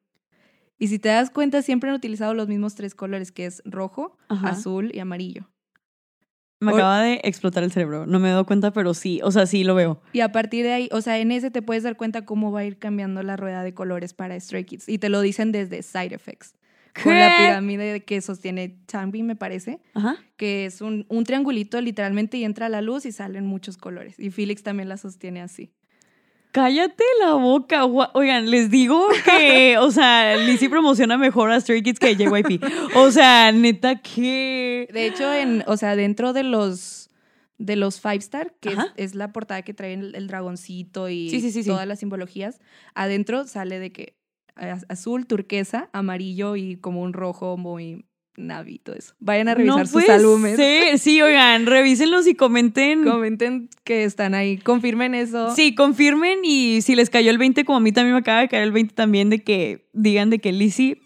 Y si te das cuenta, siempre han utilizado los mismos tres colores, que es rojo, Ajá. azul y amarillo. Me acaba de explotar el cerebro. No me he dado cuenta, pero sí. O sea, sí lo veo. Y a partir de ahí, o sea, en ese te puedes dar cuenta cómo va a ir cambiando la rueda de colores para Stray Kids. Y te lo dicen desde Side Effects. Con la pirámide que sostiene Chambi, me parece, Ajá. que es un, un triangulito literalmente y entra la luz y salen muchos colores. Y Felix también la sostiene así. Cállate la boca. Oigan, les digo que, o sea, Lizzie promociona mejor a Stray Kids que JYP. O sea, neta que... De hecho, en, o sea, dentro de los de los Five Star, que es, la portada que trae el, el dragoncito y Sí, sí, sí, sí. todas las simbologías, adentro sale de que azul, turquesa, amarillo y como un rojo muy navy, todo eso. Vayan a revisar sus puede álbumes. ser. Sí, oigan, revísenlos y comenten. Comenten que están ahí, confirmen eso. Sí, confirmen y si les cayó el 20, como a mí también me acaba de caer el 20 también, de que digan de que Lizzie,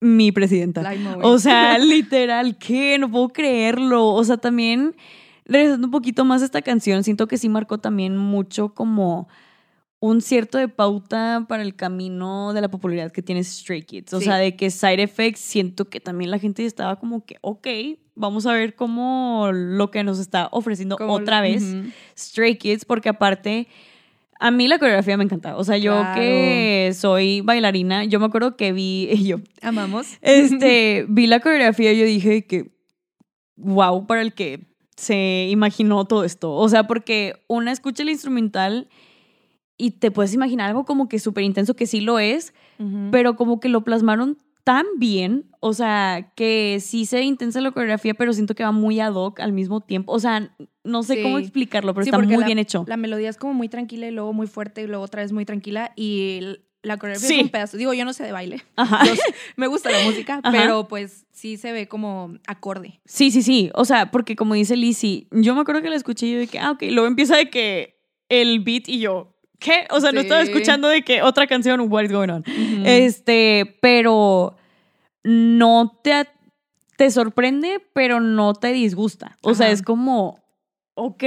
mi presidenta. O sea, literal, ¿qué? No puedo creerlo. O sea, también, regresando un poquito más a esta canción, siento que sí marcó también mucho como un cierto de pauta para el camino de la popularidad que tiene Stray Kids. O Sí. sea, de que Side Effects, siento que también la gente estaba como que, ok, vamos a ver cómo lo que nos está ofreciendo Como otra lo- vez. Stray Kids, porque aparte, a mí la coreografía me encanta. O sea, yo Claro. que soy bailarina, yo me acuerdo que vi, yo, Amamos. este, vi la coreografía y yo dije que, wow, para el que se imaginó todo esto. O sea, porque una escucha el instrumental y te puedes imaginar algo como que súper intenso, que sí lo es, pero como que lo plasmaron tan bien, o sea, que sí se intensa la coreografía, pero siento que va muy ad hoc al mismo tiempo. O sea, no sé Sí. cómo explicarlo, pero Sí, está muy la- bien hecho. La melodía es como muy tranquila y luego muy fuerte y luego otra vez muy tranquila y la coreografía Sí. es un pedazo. Digo, yo no sé de baile. Ajá. Yo me gusta la música, Ajá. pero pues sí se ve como acorde. Sí, sí, sí. O sea, porque como dice Lizzie, yo me acuerdo que la escuché y yo de que, ah, ok. Luego empieza de que el beat y yo, ¿qué? O sea, no estaba escuchando de que otra canción, what is going on. Este, pero no te, te sorprende, pero no te disgusta. O sea, es como, ok.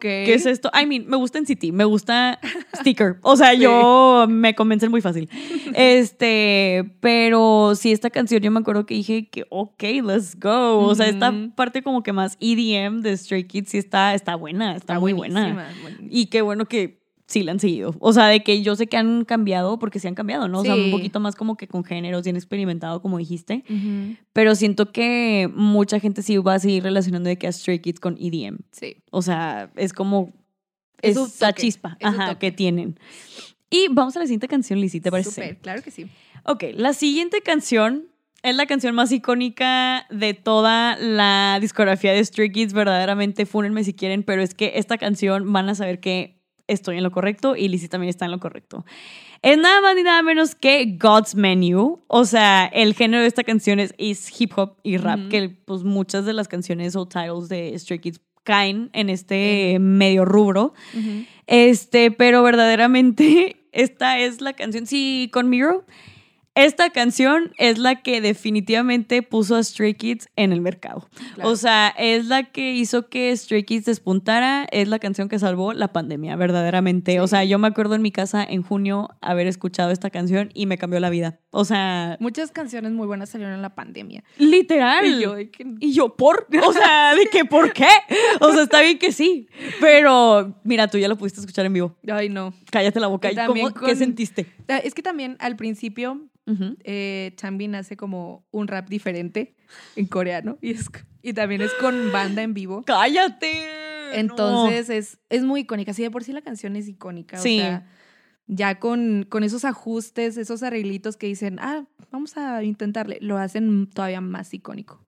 ¿qué es esto? I mean, me gusta en City, me gusta Sticker. O sea, Sí. yo me convencen muy fácil. Este, pero sí, esta canción yo me acuerdo que dije que, ok, let's go. O sea, esta parte como que más EDM de Stray Kids sí está, está buena, está, muy buena. buenísima. Y qué bueno que sí la han seguido. O sea, de que yo sé que han cambiado porque sí han cambiado, ¿no? O sea, un poquito más como que con géneros, bien experimentado, como dijiste. Pero siento que mucha gente sí va a seguir relacionando de que a Stray Kids con EDM. Sí. O sea, es como Es esa chispa es ajá, que tienen. Y vamos a la siguiente canción, Lizzie, ¿te parece? Súper, claro que sí. Ok, la siguiente canción es la canción más icónica de toda la discografía de Stray Kids. Verdaderamente, fúnenme si quieren, pero es que esta canción van a saber que estoy en lo correcto y Lizzie también está en lo correcto. Es nada más ni nada menos que God's Menu. O sea, el género de esta canción es, es hip hop y rap, que pues muchas de las canciones o titles de Stray Kids caen en este medio rubro. Este, pero verdaderamente esta es la canción. Sí, con Miro. Esta canción es la que definitivamente puso a Stray Kids en el mercado. Claro. O sea, es la que hizo que Stray Kids despuntara, es la canción que salvó la pandemia, verdaderamente. O sea, yo me acuerdo en mi casa en junio haber escuchado esta canción y me cambió la vida. O sea, Muchas canciones muy buenas salieron en la pandemia. literal. Y yo, que- Y yo, ¿por? O sea, ¿de qué? ¿Por qué? O sea, está bien que sí. Pero, mira, tú ya lo pudiste escuchar en vivo. Ay, no. Cállate la boca. Y ¿Y también cómo, ¿Qué sentiste? Ah, Es que también al principio Ujú. eh, Changbin hace como un rap diferente en coreano y, es, y también es con banda en vivo. ¡Cállate! Entonces es, es muy icónica. Sí, de por sí la canción es icónica. Sí. O sea, ya con, con esos ajustes, esos arreglitos que dicen, ah, vamos a intentarle, lo hacen todavía más icónico.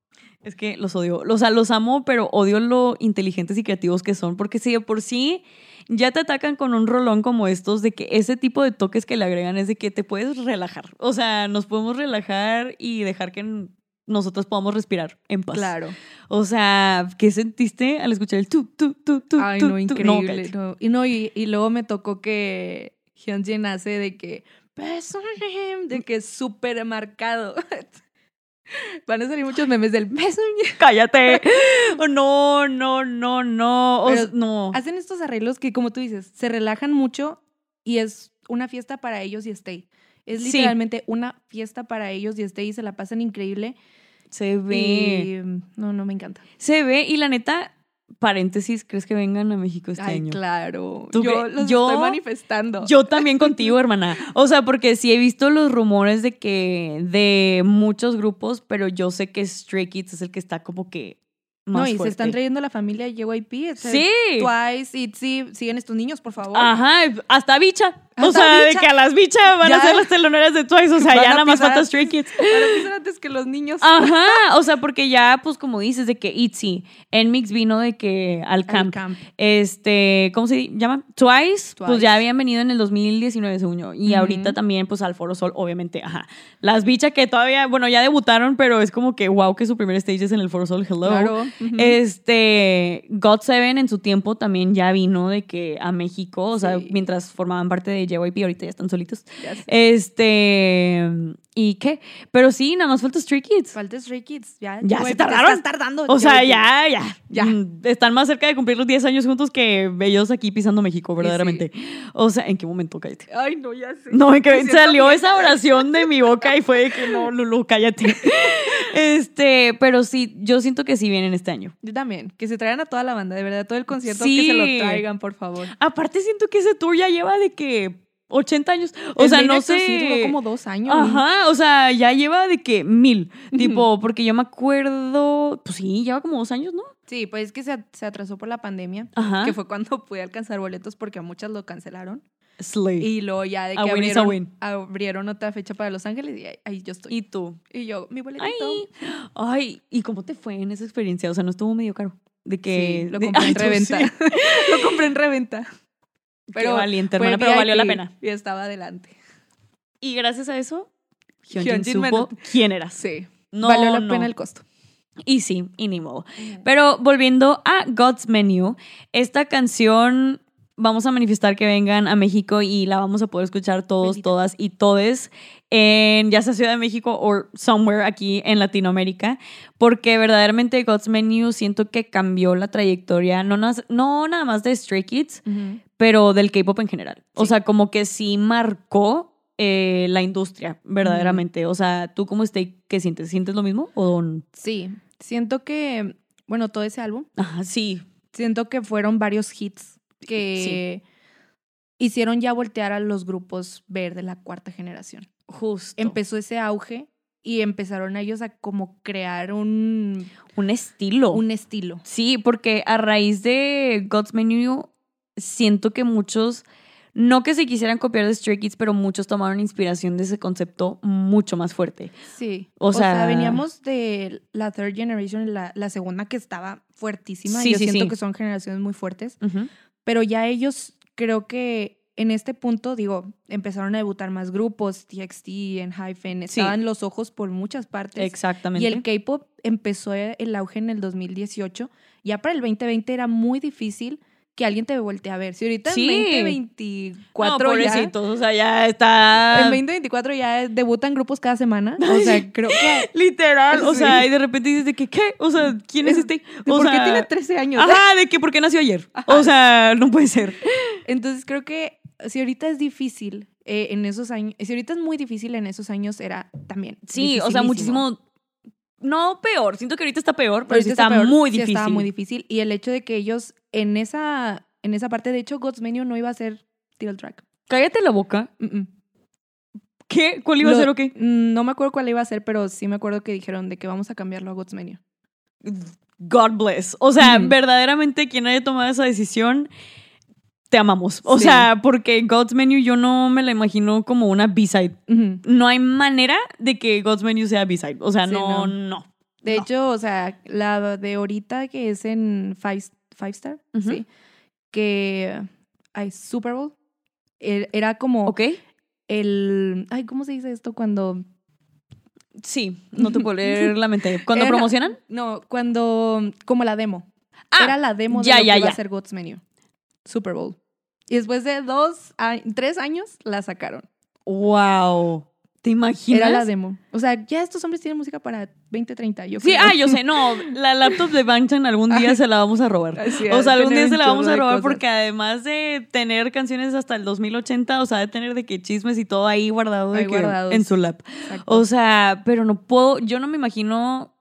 No. Es que los odio. O sea, los amo, pero odio lo inteligentes y creativos que son. Porque si de por sí ya te atacan con un rolón como estos, de que ese tipo de toques que le agregan es de que te puedes relajar. O sea, nos podemos relajar y dejar que nosotros podamos respirar en paz. Claro. O sea, ¿qué sentiste al escuchar el tu, tu, tu, tu? Ay, tu, no, increíble. cállate. no. Y, no, y, y luego me tocó que Hyunjin hace de que, de que es súper marcado. Van a salir muchos memes del beso. Cállate. No, no, no, no. O Pero s- no. Hacen estos arreglos que, como tú dices, se relajan mucho y es una fiesta para ellos y stay. Es Sí. literalmente una fiesta para ellos y stay y se la pasan increíble. Se ve. Y, no, no me encanta. Se ve y la neta, paréntesis, ¿crees que vengan a México este Ay, año? claro. ¿Tú Yo los yo- estoy manifestando. Yo también contigo, hermana. O sea, porque sí he visto los rumores de que de muchos grupos, pero yo sé que Stray Kids es el que está como que más no, y se están trayendo la familia JYP. o sea, Sí. Twice, ITZY, siguen estos niños, por favor. Ajá, hasta bicha. o sea, de Bicha. que a las bichas van Ya. a ser las teloneras de Twice. O sea, Van ya a nada más falta Stray Kids. Para pisar antes que los niños. Ajá, o sea, porque ya, pues como dices, de que ITZY, Nmix vino de que al Al camp. Este, ¿cómo se llama? Twice, pues ya habían venido en el 2019, según yo. Y Ujú. ahorita también, pues al Foro Sol, obviamente, ajá. Las bichas que todavía, bueno, ya debutaron, pero es como que wow, que su primer stage es en el Foro Sol, hello. Claro. Este, God Seven en su tiempo también ya vino de que a México, o sea, mientras formaban parte de JYP, ahorita ya están solitos. Este, ¿y qué? Pero sí, nada más falta Stray Kids. Falta Stray Kids. Ya, Ya se tardaron. estás tardando. O sea, ya, ya, Ya. Mm, Están más cerca de cumplir los 10 años juntos que ellos aquí pisando México, verdaderamente. O sea, ¿en qué momento cállate? Ay, no, ya sé. No, en salió bien. esa oración de mi boca y fue de que no, Lulu, cállate. Este, pero sí, yo siento que sí vienen este año. Yo también. Que se traigan a toda la banda, de verdad, todo el concierto, Sí. que se lo traigan, por favor. Aparte, siento que ese tour ya lleva de que 80 años. O El sea, no sé. sí duró como dos años. Ajá, o sea, ya lleva de que mil. Tipo, porque yo me acuerdo. Pues sí, lleva como dos años, ¿no? Sí, pues es que se, at- se atrasó por la pandemia, Ajá. que fue cuando pude alcanzar boletos porque a muchas lo cancelaron. Slay. Y luego ya de que win abrieron, win. abrieron otra fecha para Los Ángeles y ahí, ahí yo estoy. ¿Y tú? Y, yo, mi boletito. Ay, ay, ¿y cómo te fue en esa experiencia? O sea, no estuvo medio caro. De que. Sí, lo compré en reventa. sí. lo compré en reventa. Qué valiente, hermana, pero valió la pena. Y estaba adelante. Y gracias a eso, Hyunjin Hyunjin supo me- quién eras. Sí. No, Valió la no. pena el costo. Y sí, y ni modo. Pero volviendo a God's Menu, esta canción vamos a manifestar que vengan a México y la vamos a poder escuchar todos, Bendito. todas y todes en ya sea Ciudad de México o somewhere aquí en Latinoamérica, porque verdaderamente God's Menu siento que cambió la trayectoria, no, no nada más de Stray Kids, pero del K-pop en general. O sea, como que sí marcó eh, la industria, verdaderamente. O sea, ¿tú cómo estás? ¿Qué sientes? ¿Sientes lo mismo? O... Sí. Siento que, bueno, todo ese álbum, Ajá, sí, siento que fueron varios hits que hicieron ya voltear a los grupos ver de la cuarta generación. justo. Empezó ese auge y empezaron ellos a como crear un, un estilo. un estilo. Sí, porque a raíz de God's Menu, siento que muchos, no que se quisieran copiar de Stray Kids, pero muchos tomaron inspiración de ese concepto mucho más fuerte. Sí. O sea- veníamos de la third generation, la, la segunda que estaba fuertísima. Sí, Yo sí, siento sí. que son generaciones muy fuertes. Pero ya ellos creo que en este punto, digo, empezaron a debutar más grupos, TXT, en Hyphen, Sí. estaban los ojos por muchas partes. Exactamente. Y el K-pop empezó el auge en el 2018. Ya para el 2020 era muy difícil que alguien te voltee a ver. Si ahorita Sí. en 2024 no, ya... o sea, ya está... En 2024 ya debutan grupos cada semana. O sea, creo que... Literal, o Sí. sea, y de repente dices de que, ¿qué? O sea, ¿quién es Es- este? ¿De O ¿Por qué tiene 13 años? Ajá, de que, ¿por qué nació ayer? O sea, no puede ser. Entonces creo que si ahorita es difícil eh, en esos años, si ahorita es muy difícil en esos años era también. Sí, o sea, muchísimo... No peor, siento que ahorita está peor, pero sí está, peor, muy sí difícil. estaba muy difícil. Y el hecho de que ellos en esa, en esa parte, de hecho, God's Menu no iba a ser title track. Cállate la boca. Mm, mm. ¿Qué? ¿Cuál iba a ser o qué? mm, No me acuerdo cuál iba a ser, pero sí me acuerdo que dijeron de que vamos a cambiarlo a God's Menu. God bless. O sea, Ujú. verdaderamente quien haya tomado esa decisión, te amamos. O Sí. sea, porque God's Menu yo no me la imagino como una B-side. No hay manera de que God's Menu sea B-side. O sea, Sí, no, no. no. De No. hecho, o sea, la de ahorita que es en Five, five Star, sí, que hay Super Bowl, er- era como ¿Ok? el... Ay, ¿cómo se dice esto cuando... Sí, no te puedo leer la mente. ¿Cuándo Era- promocionan? No, cuando... Como la demo. Ah, era la demo de ya, lo ya, que iba ya. a ser God's Menu. Super Bowl. Y después de dos, tres años, la sacaron. Wow. ¿Te imaginas? Era la demo. O sea, ya estos hombres tienen música para 2030, yo Sí, creo. ah, yo sé, no, la laptop de Bangchan algún día Ay. se la vamos a robar. Así, O sea, algún día se la vamos a robar porque además de tener canciones hasta el 2080, o sea, de tener de que chismes y todo ahí guardado de Ahí que guardados. en su lap. Exacto. O sea, pero no puedo, yo no me imagino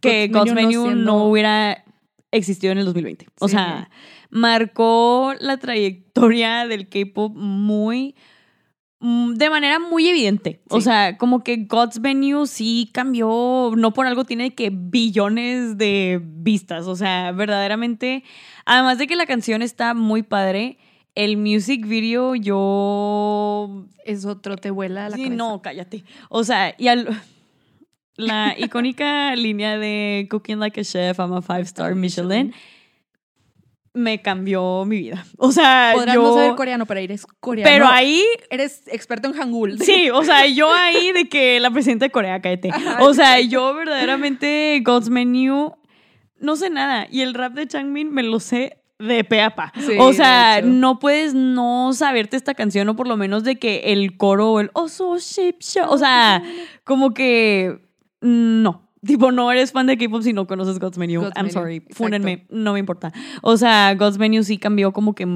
que God's God's Menu no hubiera existido en el 2020. O Sí. sea, marcó la trayectoria del K-pop muy de manera muy evidente. O sea, como que God's Venue sí cambió, no por algo tiene que billones de vistas. O sea, verdaderamente, además de que la canción está muy padre, el music video yo es otro, te vuela la sí, cabeza. no, cállate. O sea, y al- la icónica línea de Cooking Like a Chef, I'm a Five Star Michelin, me cambió mi vida. O sea, Podrás yo... no saber coreano, pero eres coreano. pero ahí, Eres experto en hangul. sí, o sea, yo ahí de que la presidenta de Corea, cállate. Ajá, O sea, yo verdaderamente God's Menu, no sé nada. Y el rap de Changmin me lo sé de pe a pa. Sí, o sea, no puedes no saberte esta canción o por lo menos de que el coro o el show, o sea, como que no. Tipo, no eres fan de K-pop si no conoces God's Menu. God's I'm Menu, sorry. exacto. Fúnenme. No me importa. O sea, God's Menu sí cambió como que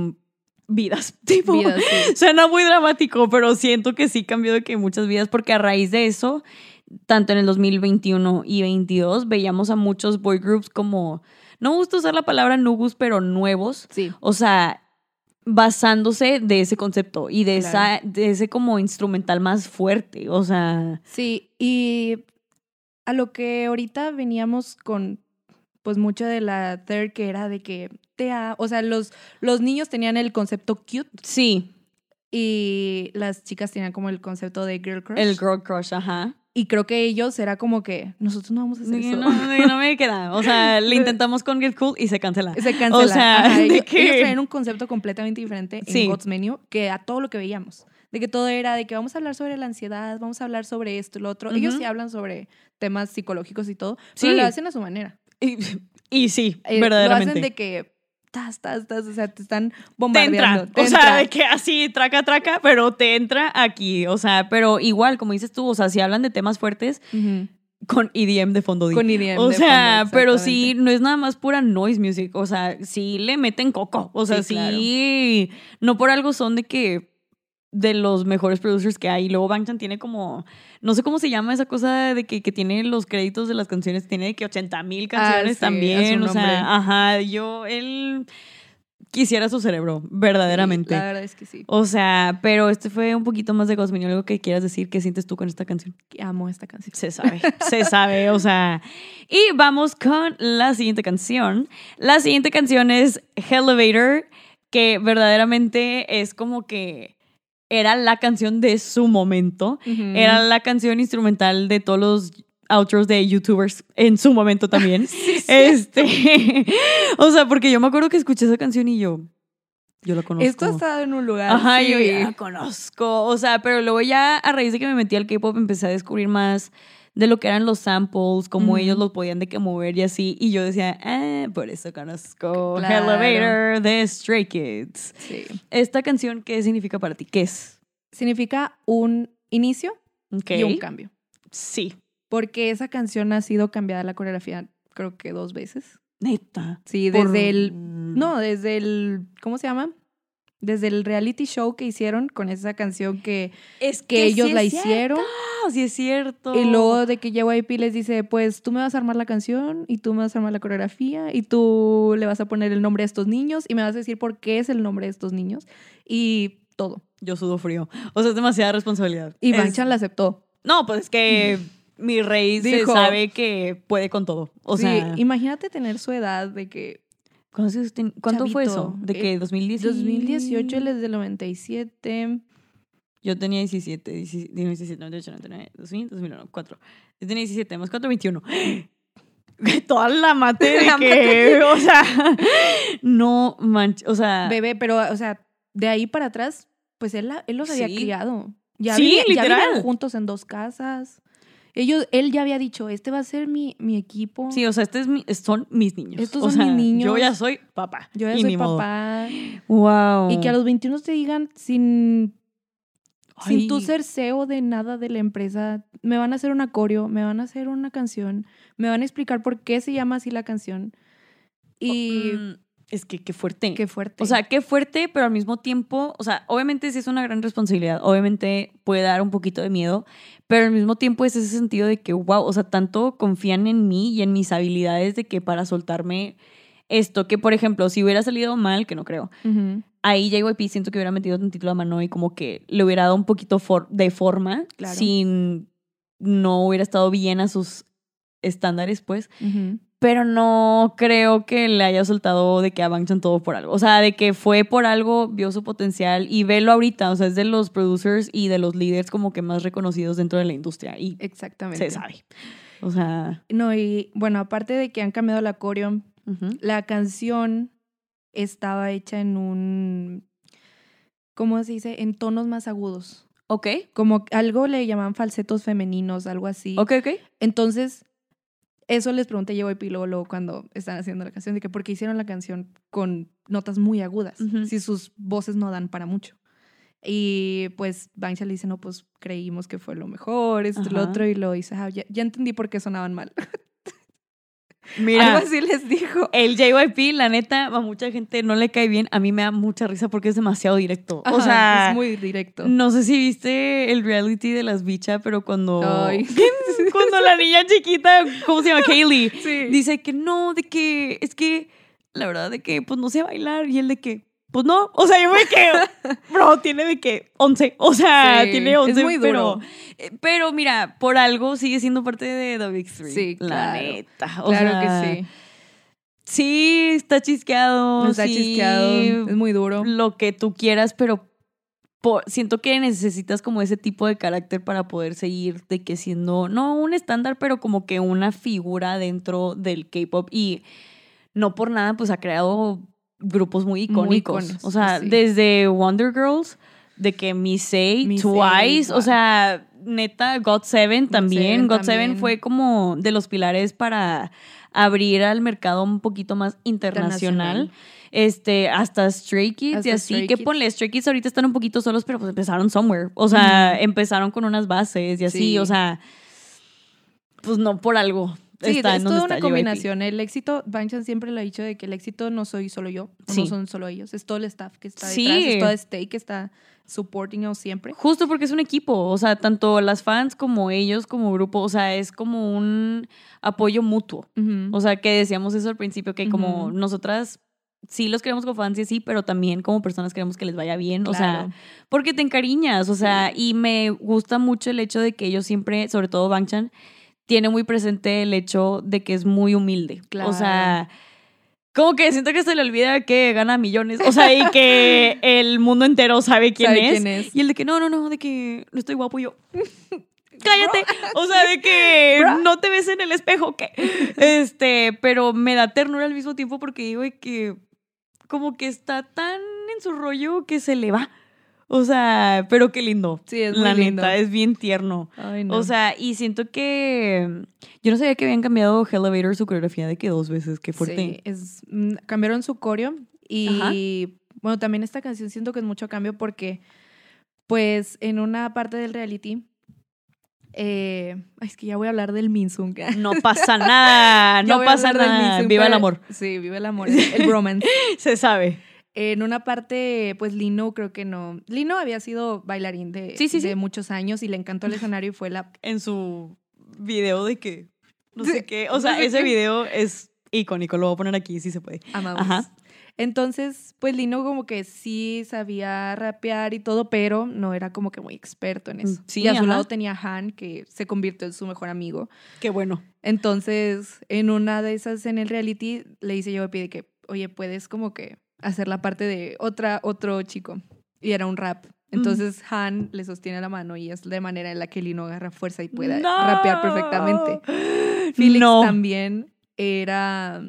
vidas. Tipo, Vidas, sí. suena muy dramático, pero siento que sí cambió de que muchas vidas porque a raíz de eso, tanto en el 2021 y 22, veíamos a muchos boy groups como, no me gusta usar la palabra nugus, pero nuevos. Sí. O sea, basándose de ese concepto y de, Claro. esa, de ese como instrumental más fuerte. O sea, Sí, y a lo que ahorita veníamos con, pues mucho de la third que era de que te o sea, los, los niños tenían el concepto cute sí, y las chicas tenían como el concepto de girl crush. el girl crush, ajá. Y creo que ellos era como que nosotros no vamos a hacer que eso. no, no me queda. O sea, le intentamos con Get Cool y se cancela. Se cancela. O sea, Ajá, ellos, que- ellos traían un concepto completamente diferente Sí. en God's Menu que a todo lo que veíamos. De que todo era de que vamos a hablar sobre la ansiedad, vamos a hablar sobre esto lo otro. Ellos sí hablan sobre temas psicológicos y todo, pero Sí. lo hacen a su manera. Y, y sí, Eh, verdaderamente. Lo hacen de que tas, tas, tas, o sea, te están te bombardeando. entra. te o sea, entra. de que así, traca, traca, pero te entra aquí. O sea, pero igual, como dices tú, o sea, si hablan de temas fuertes, con EDM de fondo. Con EDM O de sea, fondo, pero sí, no es nada más pura noise music. O sea, sí le meten coco. O sea, Sí, sí. No por algo son de que de los mejores producers que hay. Y luego Bangchan tiene como, no sé cómo se llama esa cosa de que, que tiene los créditos de las canciones, tiene que 80 mil canciones Ah, sí, también. O sea, ajá, yo, él quisiera su cerebro, verdaderamente. Sí, la verdad es que sí. O sea, pero este fue un poquito más de Cosminio, algo que quieras decir, ¿qué sientes tú con esta canción? Que Amo esta canción. Se sabe, se sabe, o sea. Y vamos con la siguiente canción. La siguiente canción es Elevator, que verdaderamente es como que era la canción de su momento. Era la canción instrumental de todos los outros de youtubers en su momento también. Este, o sea, porque yo me acuerdo que escuché esa canción y yo, yo la conozco. Esto ha estado en un lugar. Ajá, sí. yo ya la conozco. O sea, pero luego ya a raíz de que me metí al K-pop empecé a descubrir más de lo que eran los samples, cómo ellos los podían de que mover y así. Y yo decía, ah, por eso conozco Claro. Elevator de Stray Kids. Sí. Esta canción, ¿qué significa para ti? ¿Qué es? Significa un inicio y un cambio. Sí. Porque esa canción ha sido cambiada la coreografía, creo que dos veces. Neta. Sí, Por- desde el. No, desde el. ¿Cómo se llama? Desde el reality show que hicieron con esa canción que, Es que ellos sí la es hicieron. cierto, sí es cierto. Y luego de que JYP les dice, pues tú me vas a armar la canción y tú me vas a armar la coreografía y tú le vas a poner el nombre a estos niños y me vas a decir por qué es el nombre de estos niños y todo. Yo sudo frío. O sea, es demasiada responsabilidad. Y Es- Banchan la aceptó. No, pues es que mi rey se sabe que puede con todo. O Sí, sea, imagínate tener su edad de que ¿cuántos años ten- ¿cuánto fue eso? Chavito. ¿De Eh, 2018? 2018, él es del 97. Yo tenía 17, 17, 17, 98, 99, 2000, 2001, 4. Yo tenía 17, más 4, 21. Toda la mate de La que, o sea, no manches, o sea, Bebé, pero, o sea, de ahí para atrás, pues él, la- él los había Sí. criado. Ya Sí, ya literal. vivían juntos en dos casas. Ellos, él ya había dicho, este va a ser mi, mi equipo. sí, o sea, este es mi- son mis niños. Estos O son mis niños. Yo ya soy papá. Yo ya y soy modo. papá. Wow. Y que a los 21 te digan sin... sin tú Ay. ser CEO de nada de la empresa, me van a hacer una coreo, me van a hacer una canción, me van a explicar por qué se llama así la canción. Y Mm, es que qué fuerte. qué fuerte. O sea, qué fuerte, pero al mismo tiempo, o sea, obviamente sí es una gran responsabilidad, obviamente puede dar un poquito de miedo, pero al mismo tiempo es ese sentido de que, wow, o sea, tanto confían en mí y en mis habilidades de que para soltarme esto, que por ejemplo, si hubiera salido mal, que no creo, Ujú, ahí JYP siento que hubiera metido tantito la mano y como que le hubiera dado un poquito for- de forma, Claro. sin no hubiera estado bien a sus estándares, pues. Pero no creo que le haya soltado de que a Bangchan todo por algo. O sea, de que fue por algo, vio su potencial y velo ahorita. O sea, es de los producers y de los líderes como que más reconocidos dentro de la industria y Exactamente. se sabe. O sea, No, y bueno, aparte de que han cambiado la coreo, la canción estaba hecha en un, ¿cómo se dice? En tonos más agudos. ok, Como algo le llaman falsetos femeninos, algo así. ok, ok. Entonces, eso les pregunté yo a luego, luego cuando estaban haciendo la canción, de que por qué hicieron la canción con notas muy agudas, si sus voces no dan para mucho. Y pues Bangsha le dice, no, pues creímos que fue lo mejor, esto y lo Ajá. otro, y lo dice, "Ah, ya, ya entendí por qué sonaban mal. Mira, Algo así les dijo. el JYP, la neta, a mucha gente no le cae bien. A mí me da mucha risa porque es demasiado directo. o sea, es muy directo. no sé si viste el reality de las bichas, pero cuando... Ay. cuando la niña chiquita, ¿cómo se llama? Kaylee. Sí. dice que no, de que es que la verdad de que pues no sé bailar y él de que pues no, o sea, yo me que bro, tiene de que 11, o sea, Sí, tiene es 11, muy pero duro. eh, pero mira, por algo sigue siendo parte de The Big Three. Sí, la claro. neta, o claro sea, que sí. Sí, está chisqueado, Está sí, chisqueado, es muy duro. lo que tú quieras, pero por- siento que necesitas como ese tipo de carácter para poder seguir de que siendo, no un estándar, pero como que una figura dentro del K-pop y no por nada pues ha creado grupos muy icónicos. o sea, sí. desde Wonder Girls, de que Missy, Missy, Twice, o wow. sea, neta, God Seven también. Seven God Seven fue como de los pilares para abrir al mercado un poquito más internacional. Internacional. Este, hasta Stray Kids y así. Stray que Kids. ponle, Stray Kids ahorita están un poquito solos, pero pues empezaron somewhere. O sea, empezaron con unas bases y así. Sí. O sea, pues no por algo. Sí, está es en donde toda está una combinación. El éxito, Banchan siempre lo ha dicho de que el éxito no soy solo yo, Sí. no son solo ellos, es todo el staff que está Sí. detrás, es todo Stay que está supporting us siempre. Justo porque es un equipo, o sea, tanto las fans como ellos como grupo, o sea, es como un apoyo mutuo. O sea, que decíamos eso al principio, que como Ujú. nosotras sí los queremos como fans y así, pero también como personas queremos que les vaya bien, o sea, porque te encariñas, o sea, y me gusta mucho el hecho de que ellos siempre, sobre todo Bangchan, tiene muy presente el hecho de que es muy humilde. O sea, como que siento que se le olvida que gana millones, o sea, y que el mundo entero sabe quién, Sabe es, quién es. Y el de que no, no, no, de que no estoy guapo yo. Cállate. O sea, de que Bro. no te ves en el espejo, ¿qué? Este, pero me da ternura al mismo tiempo porque digo que como que está tan en su rollo que se le va. O sea, pero qué lindo. Sí, es muy La lindo. neta, es bien tierno. Ay, no. O sea, y siento que yo no sabía que habían cambiado Elevator su coreografía de que dos veces, qué fuerte. Sí, es, mm, cambiaron su coreo y bueno, también esta canción siento que es mucho cambio porque pues en una parte del reality eh, ay, es que ya voy a hablar del Minsung. No pasa nada, no pasa nada. Minsung, Viva el amor. Sí, viva el amor, el, el bromance. Se sabe. En una parte, pues Lino creo que no. Lino había sido bailarín de, Sí, sí, de sí. muchos años y le encantó el escenario y fue la En su video de que no sé qué. O sea, ese video es icónico. Lo voy a poner aquí si se puede. amamos. Ajá. Entonces, pues Lino como que sí sabía rapear y todo, pero no era como que muy experto en eso. Mm, sí, y a su ajá. lado tenía a Han, que se convirtió en su mejor amigo. Qué bueno. Entonces, en una de esas en el reality, le dice yo, me pide que, oye, puedes como que hacer la parte de otra, otro chico. Y era un rap. Entonces, Han le sostiene la mano y es de manera en la que Lino agarra fuerza y puede No. rapear perfectamente. Felix no. también era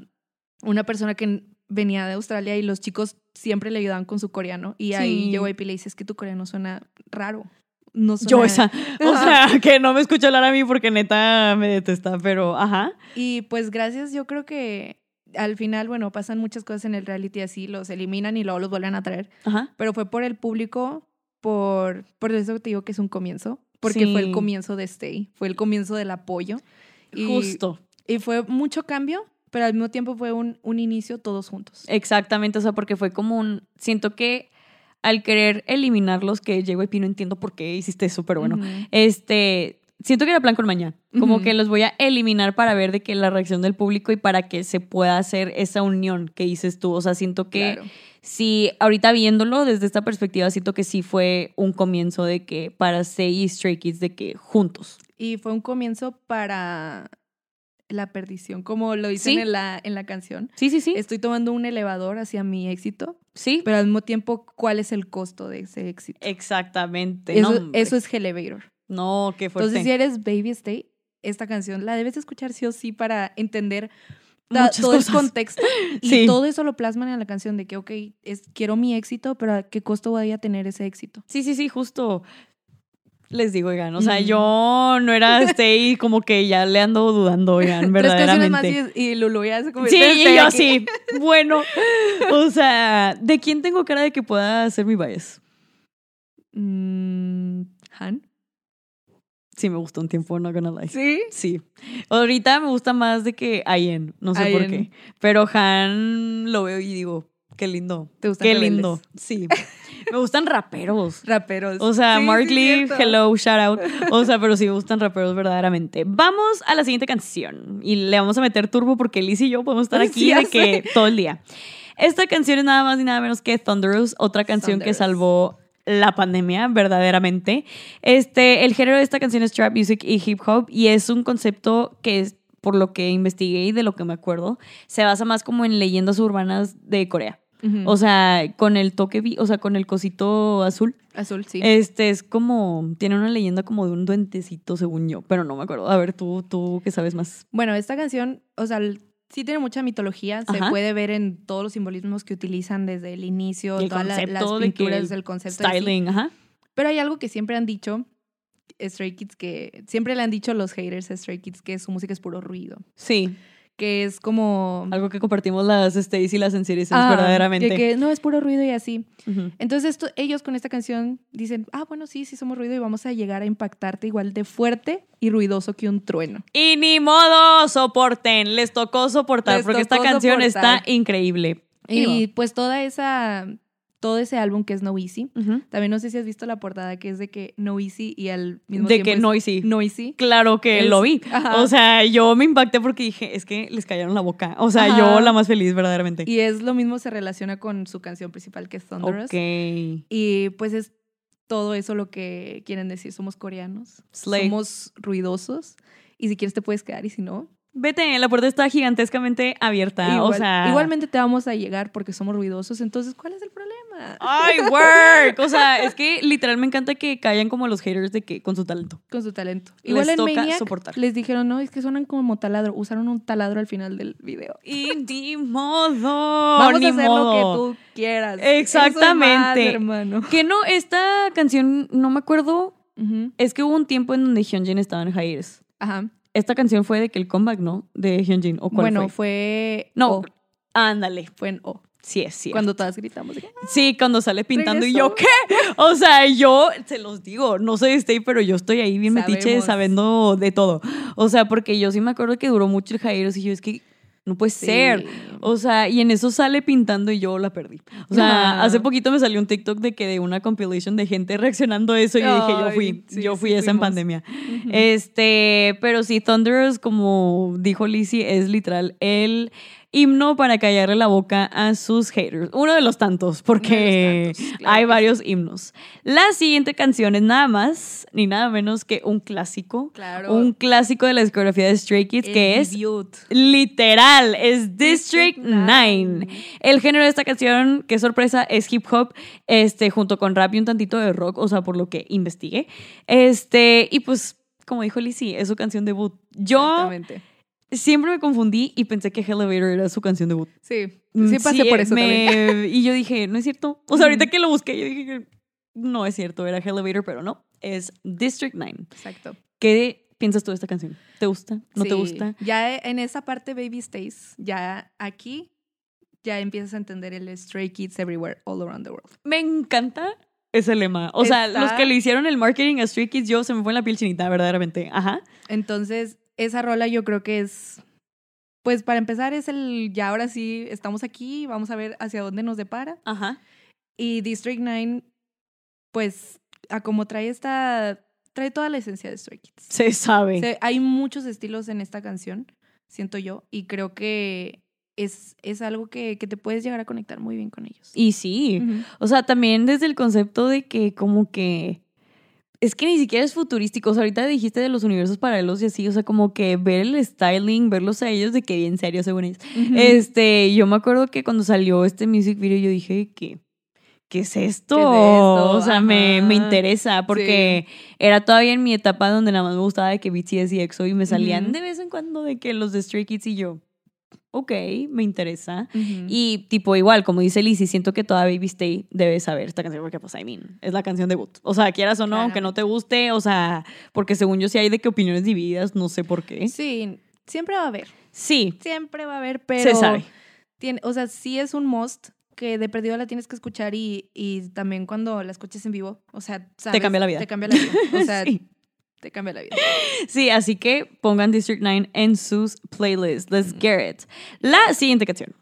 una persona que venía de Australia y los chicos siempre le ayudaban con su coreano. Y ahí llegó y le dice, es que tu coreano suena raro. No suena... Yo esa. O sea, que no me escucha hablar a mí porque neta me detesta, pero ajá. Y pues gracias, yo creo que al final, bueno, pasan muchas cosas en el reality así, los eliminan y luego los vuelven a traer. Ajá. Pero fue por el público por, por eso te digo que es un comienzo, porque fue el comienzo de Stay, fue el comienzo del apoyo. Y, Justo. Y fue mucho cambio, pero al mismo tiempo fue un, un inicio todos juntos. Exactamente, o sea, porque fue como un... Siento que al querer eliminarlos, que JYP no entiendo por qué hiciste eso, pero bueno, este... Siento que era plan con mañana. Como que los voy a eliminar para ver de que la reacción del público y para que se pueda hacer esa unión que dices tú. O sea, siento que Claro. sí, ahorita viéndolo desde esta perspectiva, siento que sí fue un comienzo de que para Sei y Stray Kids, de que juntos. Y fue un comienzo para la perdición, como lo dicen Sí. en, la, en la canción. Sí, sí, sí. Estoy tomando un elevador hacia mi éxito, sí, pero al mismo tiempo, ¿cuál es el costo de ese éxito? exactamente. Eso, no, hombre. eso es Elevator. No, qué fuerte. Entonces, si eres Baby Stay, esta canción la debes escuchar sí o sí para entender todo cosas. el contexto. Y Sí. todo eso lo plasman en la canción de que, ok, es, quiero mi éxito, pero ¿a qué costo voy a tener ese éxito? Sí, sí, sí, justo. Les digo, oigan, o sea, yo no era Stay como que ya le ando dudando, oigan, Tres canciones más verdaderamente. y, y Lulu ya se Sí, y yo sí. Bueno, o sea, ¿de quién tengo cara de que pueda ser mi bias? Mm, ¿Han? Sí, me gustó un tiempo, no gonna lie. ¿Sí? Sí. Ahorita me gusta más de que Ayen, no sé por qué. Pero Han lo veo y digo, qué lindo. ¿Te gustan Qué rebeldes? lindo. Sí. me gustan raperos. Raperos. O sea, Sí, Mark sí, Lee, hello, shout out. O sea, pero sí me gustan raperos verdaderamente. Vamos a la siguiente canción. Y le vamos a meter turbo porque Liz y yo podemos estar aquí sí, de que todo el día. Esta canción es nada más y nada menos que Thunderous, otra canción que salvó la pandemia, verdaderamente. Este, el género de esta canción es trap music y hip hop y es un concepto que es, por lo que investigué y de lo que me acuerdo, se basa más como en leyendas urbanas de Corea. O sea, con el toque, o sea, con el cosito azul. Azul, sí. Este es como, tiene una leyenda como de un duentecito, según yo, pero no me acuerdo. A ver, tú, tú que sabes más. Bueno, esta canción, o sea, sí tiene mucha mitología. Se puede ver en todos los simbolismos que utilizan desde el inicio, el todas la- las de que pinturas el del concepto. sí. Styling, ajá. Pero hay algo que siempre han dicho Stray Kids que siempre le han dicho los haters a Stray Kids que su música es puro ruido, Sí, que es como algo que compartimos las Stacy y las Enseries Ah, verdaderamente. de que no es puro ruido y así. Entonces esto, ellos con esta canción dicen, ah, bueno, sí, sí somos ruido y vamos a llegar a impactarte igual de fuerte y ruidoso que un trueno. Y ni modo, soporten. Les tocó soportar Les porque esta canción soportar. está increíble. Y pues toda esa, todo ese álbum que es No Easy. Ujú. también no sé si has visto la portada que es de que No Easy y al mismo De tiempo que es Noisy. Noisy. Claro que Es- lo vi. ajá. O sea, yo me impacté porque dije, es que les callaron la boca. O sea, Ajá. yo la más feliz, verdaderamente. Y es lo mismo, se relaciona con su canción principal que es Thunderous. Ok. Y pues es todo eso lo que quieren decir. Somos coreanos, Slay. somos ruidosos. Y si quieres te puedes quedar y si no, Vete, la puerta está gigantescamente abierta. igual- o sea. igualmente te vamos a llegar porque somos ruidosos. Entonces, ¿cuál es el problema? ¡Ay, work! O sea, es que literal me encanta que callan como los haters de que con su talento. Con su talento. Les Igual en toca Maniac soportar. les dijeron, no, es que suenan como taladro. Usaron un taladro al final del video. Y ni modo. Vamos ni a hacer modo. lo que tú quieras. Eso es Exactamente. hermano. Que no, esta canción, no me acuerdo. Es que hubo un tiempo en donde Hyunjin estaba en hiatus. Ajá. Esta canción fue de que el comeback, ¿no? De Hyunjin. ¿O cuál Bueno, fue? fue. No, O. ándale. Fue en O. Sí, es sí. Cuando todas gritamos. de que, Sí, cuando sale pintando y yo. ¿qué? O sea, yo se los digo, no soy Stay, pero yo estoy ahí bien metiche sabiendo de todo. O sea, porque yo sí me acuerdo que duró mucho el Jairos y yo es que no puede Sí. ser. O sea, y en eso sale pintando y yo la perdí. O sea, Ah. hace poquito me salió un TikTok de que de una compilation de gente reaccionando a eso y dije, yo fui, sí, yo sí fui esa en pandemia. Este, pero sí, Thunderous, como dijo Lizzie, es literal el himno para callarle la boca a sus haters. Uno de los tantos, porque tantos, claro hay varios himnos. La siguiente canción es nada más ni nada menos que un clásico. Claro. Un clásico de la discografía de Stray Kids, El que es literal, es District District 9. Nine. El género de esta canción, qué sorpresa, es hip hop, este, junto con rap y un tantito de rock, o sea, por lo que investigué. Este, y pues, como dijo Lizzie, es su canción debut. Yo Exactamente. Siempre me confundí y pensé que Elevator era su canción debut. Sí, Mm, sí pasé por eso me- también. Y yo dije, no es cierto. O sea, ahorita que lo busqué, yo dije no es cierto, era Elevator, pero no, es District 9. Exacto. ¿Qué piensas tú de esta canción? ¿Te gusta? ¿No te gusta? Ya en esa parte Baby Stays, ya aquí ya empiezas a entender el Stray Kids Everywhere, All Around the World. Me encanta ese lema. O sea, Está- los que le hicieron el marketing a Stray Kids, yo se me fue en la piel chinita, verdaderamente. Ajá. Entonces, esa rola yo creo que es, pues para empezar es el, ya ahora sí, estamos aquí, vamos a ver hacia dónde nos depara. Ajá. Y District 9, pues, a como trae esta, trae toda la esencia de Stray Kids. Se sabe. Se- hay muchos estilos en esta canción, siento yo, y creo que es, es algo que, que te puedes llegar a conectar muy bien con ellos. Y sí. O sea, también desde el concepto de que como que... Es que ni siquiera es futurístico. O sea, ahorita dijiste de los universos paralelos y así. O sea, como que ver el styling, verlos a ellos de que bien serio, según ellos. Este, yo me acuerdo que cuando salió este music video, yo dije que... ¿Qué es esto? ¿Qué es esto? O sea, me, me interesa porque era todavía en mi etapa donde nada más me gustaba de que BTS y EXO y me salían de vez en cuando de que los de Stray Kids y yo, ok, me interesa. Y tipo igual, como dice Lizzie, siento que toda Baby Stay debe saber esta canción porque pues I mean, es la canción debut. O sea, quieras o no, aunque no te guste, o sea, porque según yo sí hay de que opiniones divididas, no sé por qué. Sí, siempre va a haber, Sí, siempre va a haber, pero... se sabe. Tiene, o sea, sí es un must que de perdido la tienes que escuchar y, y también cuando la escuches en vivo, o sea, sabes, cambia la vida. Te cambia la vida. O sea, sí. Te cambia la vida. Sí, así que pongan District 9 en sus playlists. Let's get it. La siguiente canción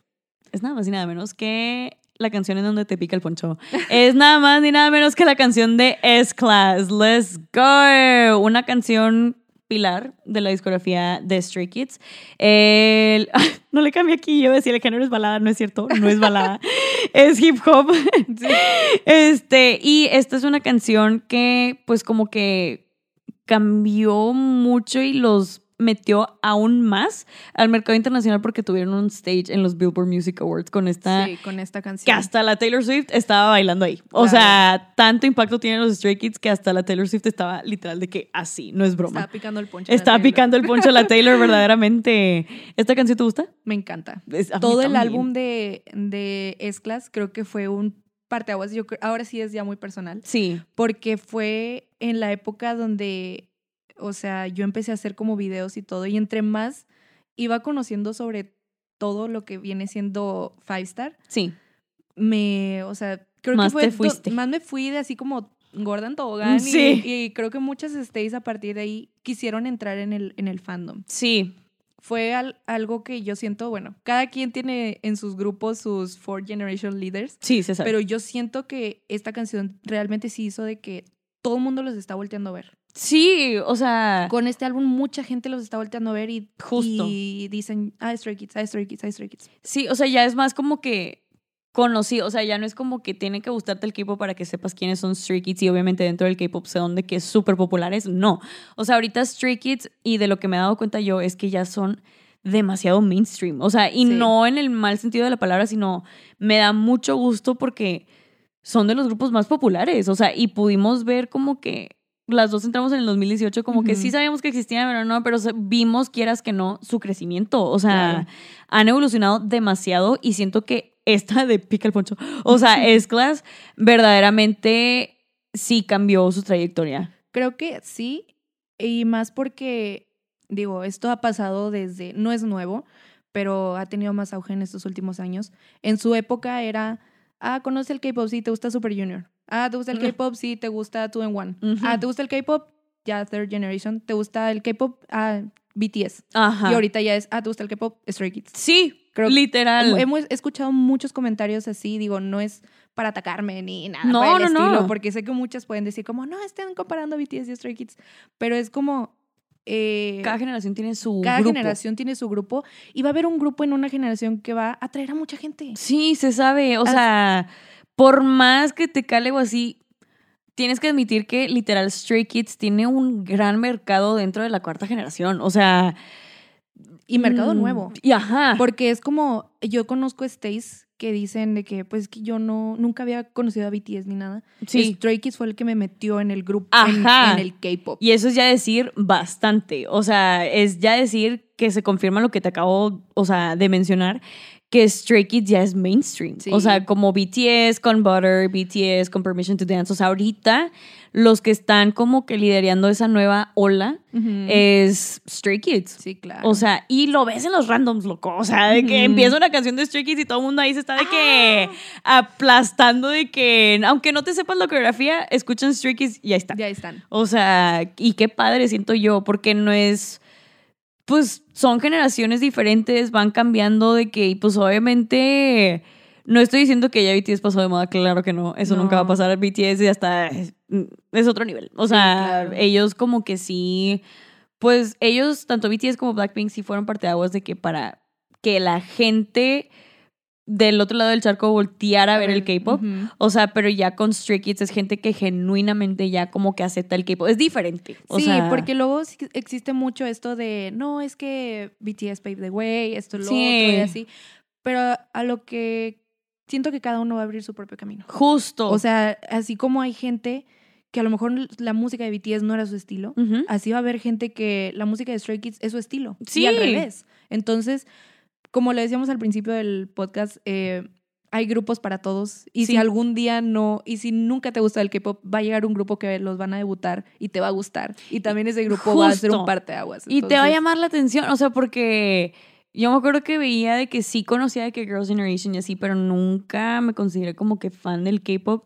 es nada más y nada menos que la canción en donde te pica el poncho. es nada más ni nada menos que la canción de S-Class. Let's go. Una canción pilar de la discografía de Stray Kids. El- no le cambié aquí, yo decía el género es balada, no es cierto, no es balada, es hip hop. Este, y esta es una canción que pues como que cambió mucho y los metió aún más al mercado internacional porque tuvieron un stage en los Billboard Music Awards con esta Sí, con esta que canción. hasta la Taylor Swift estaba bailando ahí. O Claro. sea, tanto impacto tienen los Stray Kids que hasta la Taylor Swift estaba literal de que así, no es broma. Estaba picando el poncho. Estaba picando el poncho a la Taylor verdaderamente. ¿Esta canción te gusta? Me encanta. Es- Todo el álbum de, de S-Class creo que fue un parteaguas. Yo ahora sí es ya muy personal. Sí. Porque fue en la época donde, o sea, yo empecé a hacer como videos y todo. Y entre más iba conociendo sobre todo lo que viene siendo Five Star, Sí. me, o sea, creo Más que fue te fuiste. más me fui de así como gorda en tobogán y- Sí. y, creo que muchas stays a partir de ahí quisieron entrar en el, en el fandom. Sí. Fue al- algo que yo siento, bueno, cada quien tiene en sus grupos sus Fourth Generation Leaders, Sí, se sabe. pero yo siento que esta canción realmente sí hizo de que todo el mundo los está volteando a ver. Sí, o sea, Con este álbum mucha gente los está volteando a ver y, Justo. y dicen, ah, Stray Kids, ah, Stray Kids, ah, Stray Kids. sí, o sea, ya es más como que conocido, o sea, ya no es como que tiene que gustarte el K-pop para que sepas quiénes son Stray Kids y obviamente dentro del K-pop son de que es súper populares, no. O sea, ahorita Stray Kids y de lo que me he dado cuenta yo es que ya son demasiado mainstream, o sea, y Sí. no en el mal sentido de la palabra, sino me da mucho gusto porque son de los grupos más populares, o sea, y pudimos ver como que las dos entramos en el 2018 como que Ujú. sí sabíamos que existían, pero no, pero vimos, quieras que no, su crecimiento, o sea, Claro. han evolucionado demasiado y siento que esta de Pica el Poncho, o sea, S-Class verdaderamente sí cambió su trayectoria. Creo que sí, y más porque, digo, esto ha pasado desde, no es nuevo, pero ha tenido más auge en estos últimos años. En su época era, ah, conoce el K-pop, sí, te gusta Super Junior. Ah, te gusta el. K-pop, sí, te gusta Two and One. Ah, te gusta el K-pop, ya Third Generation. Te gusta el K-pop, ah, BTS. Ajá. Y ahorita ya es, ah, te gusta el K-pop, Stray Kids. Sí, Creo- literal. Hemos escuchado muchos comentarios así, digo, no es para atacarme ni nada No, por el no, no. porque sé que muchas pueden decir como, no, estén comparando BTS y Stray Kids, pero es como... eh, Cada generación tiene su cada grupo. generación tiene su grupo y va a haber un grupo en una generación que va a atraer a mucha gente. Sí, se sabe. O sea, por más que te cale o así, tienes que admitir que literal Stray Kids tiene un gran mercado dentro de la cuarta generación. O sea. Y mercado mm, nuevo. Y ajá. Porque es como, yo conozco stays que dicen de que, pues, que yo no, nunca había conocido a BTS ni nada. Sí. Stray Kids fue el que me metió en el grupo, en- en el K-pop. Y eso es ya decir bastante. O sea, es ya decir que se confirma lo que te acabo, o sea, de mencionar, que Stray Kids ya es mainstream. Sí. O sea, como BTS con Butter, BTS con Permission to Dance. O sea, ahorita los que están como que liderando esa nueva ola es Stray Kids. sí, claro. O sea, y lo ves en los randoms, loco. O sea, de que empieza una canción de Stray Kids y todo el mundo ahí se está de que Ah. aplastando de que, aunque no te sepas la coreografía, escuchan Stray Kids y ahí está. ya están. O sea, y qué padre siento yo, porque no es, pues son generaciones diferentes, van cambiando de que, y pues obviamente, no estoy diciendo que ya BTS pasó de moda, claro que no, eso No. nunca va a pasar, BTS ya está, es, es otro nivel. O sea, claro. ellos como que sí, pues ellos, tanto BTS como Blackpink, sí fueron parteaguas de que para que la gente del otro lado del charco volteara a ver el K-pop. O sea, pero ya con Stray Kids es gente que genuinamente ya como que acepta el K-pop. Es diferente. O sí, sea, porque luego existe mucho esto de, no, es que BTS paved the way, esto, lo Sí. otro y así. Pero a lo que siento que cada uno va a abrir su propio camino. Justo. O sea, así como hay gente que a lo mejor la música de BTS no era su estilo, así va a haber gente que la música de Stray Kids es su estilo. Sí. Y al revés. Entonces, como le decíamos al principio del podcast, eh, hay grupos para todos. Y Sí. si algún día no, y si nunca te gusta el K-pop, va a llegar un grupo que los van a debutar y te va a gustar. Y también ese grupo va a ser un parteaguas. y te va a Entonces, llamar la atención. O sea, porque yo me acuerdo que veía de que sí conocía de que Girls' Generation y así, pero nunca me consideré como que fan del K-pop.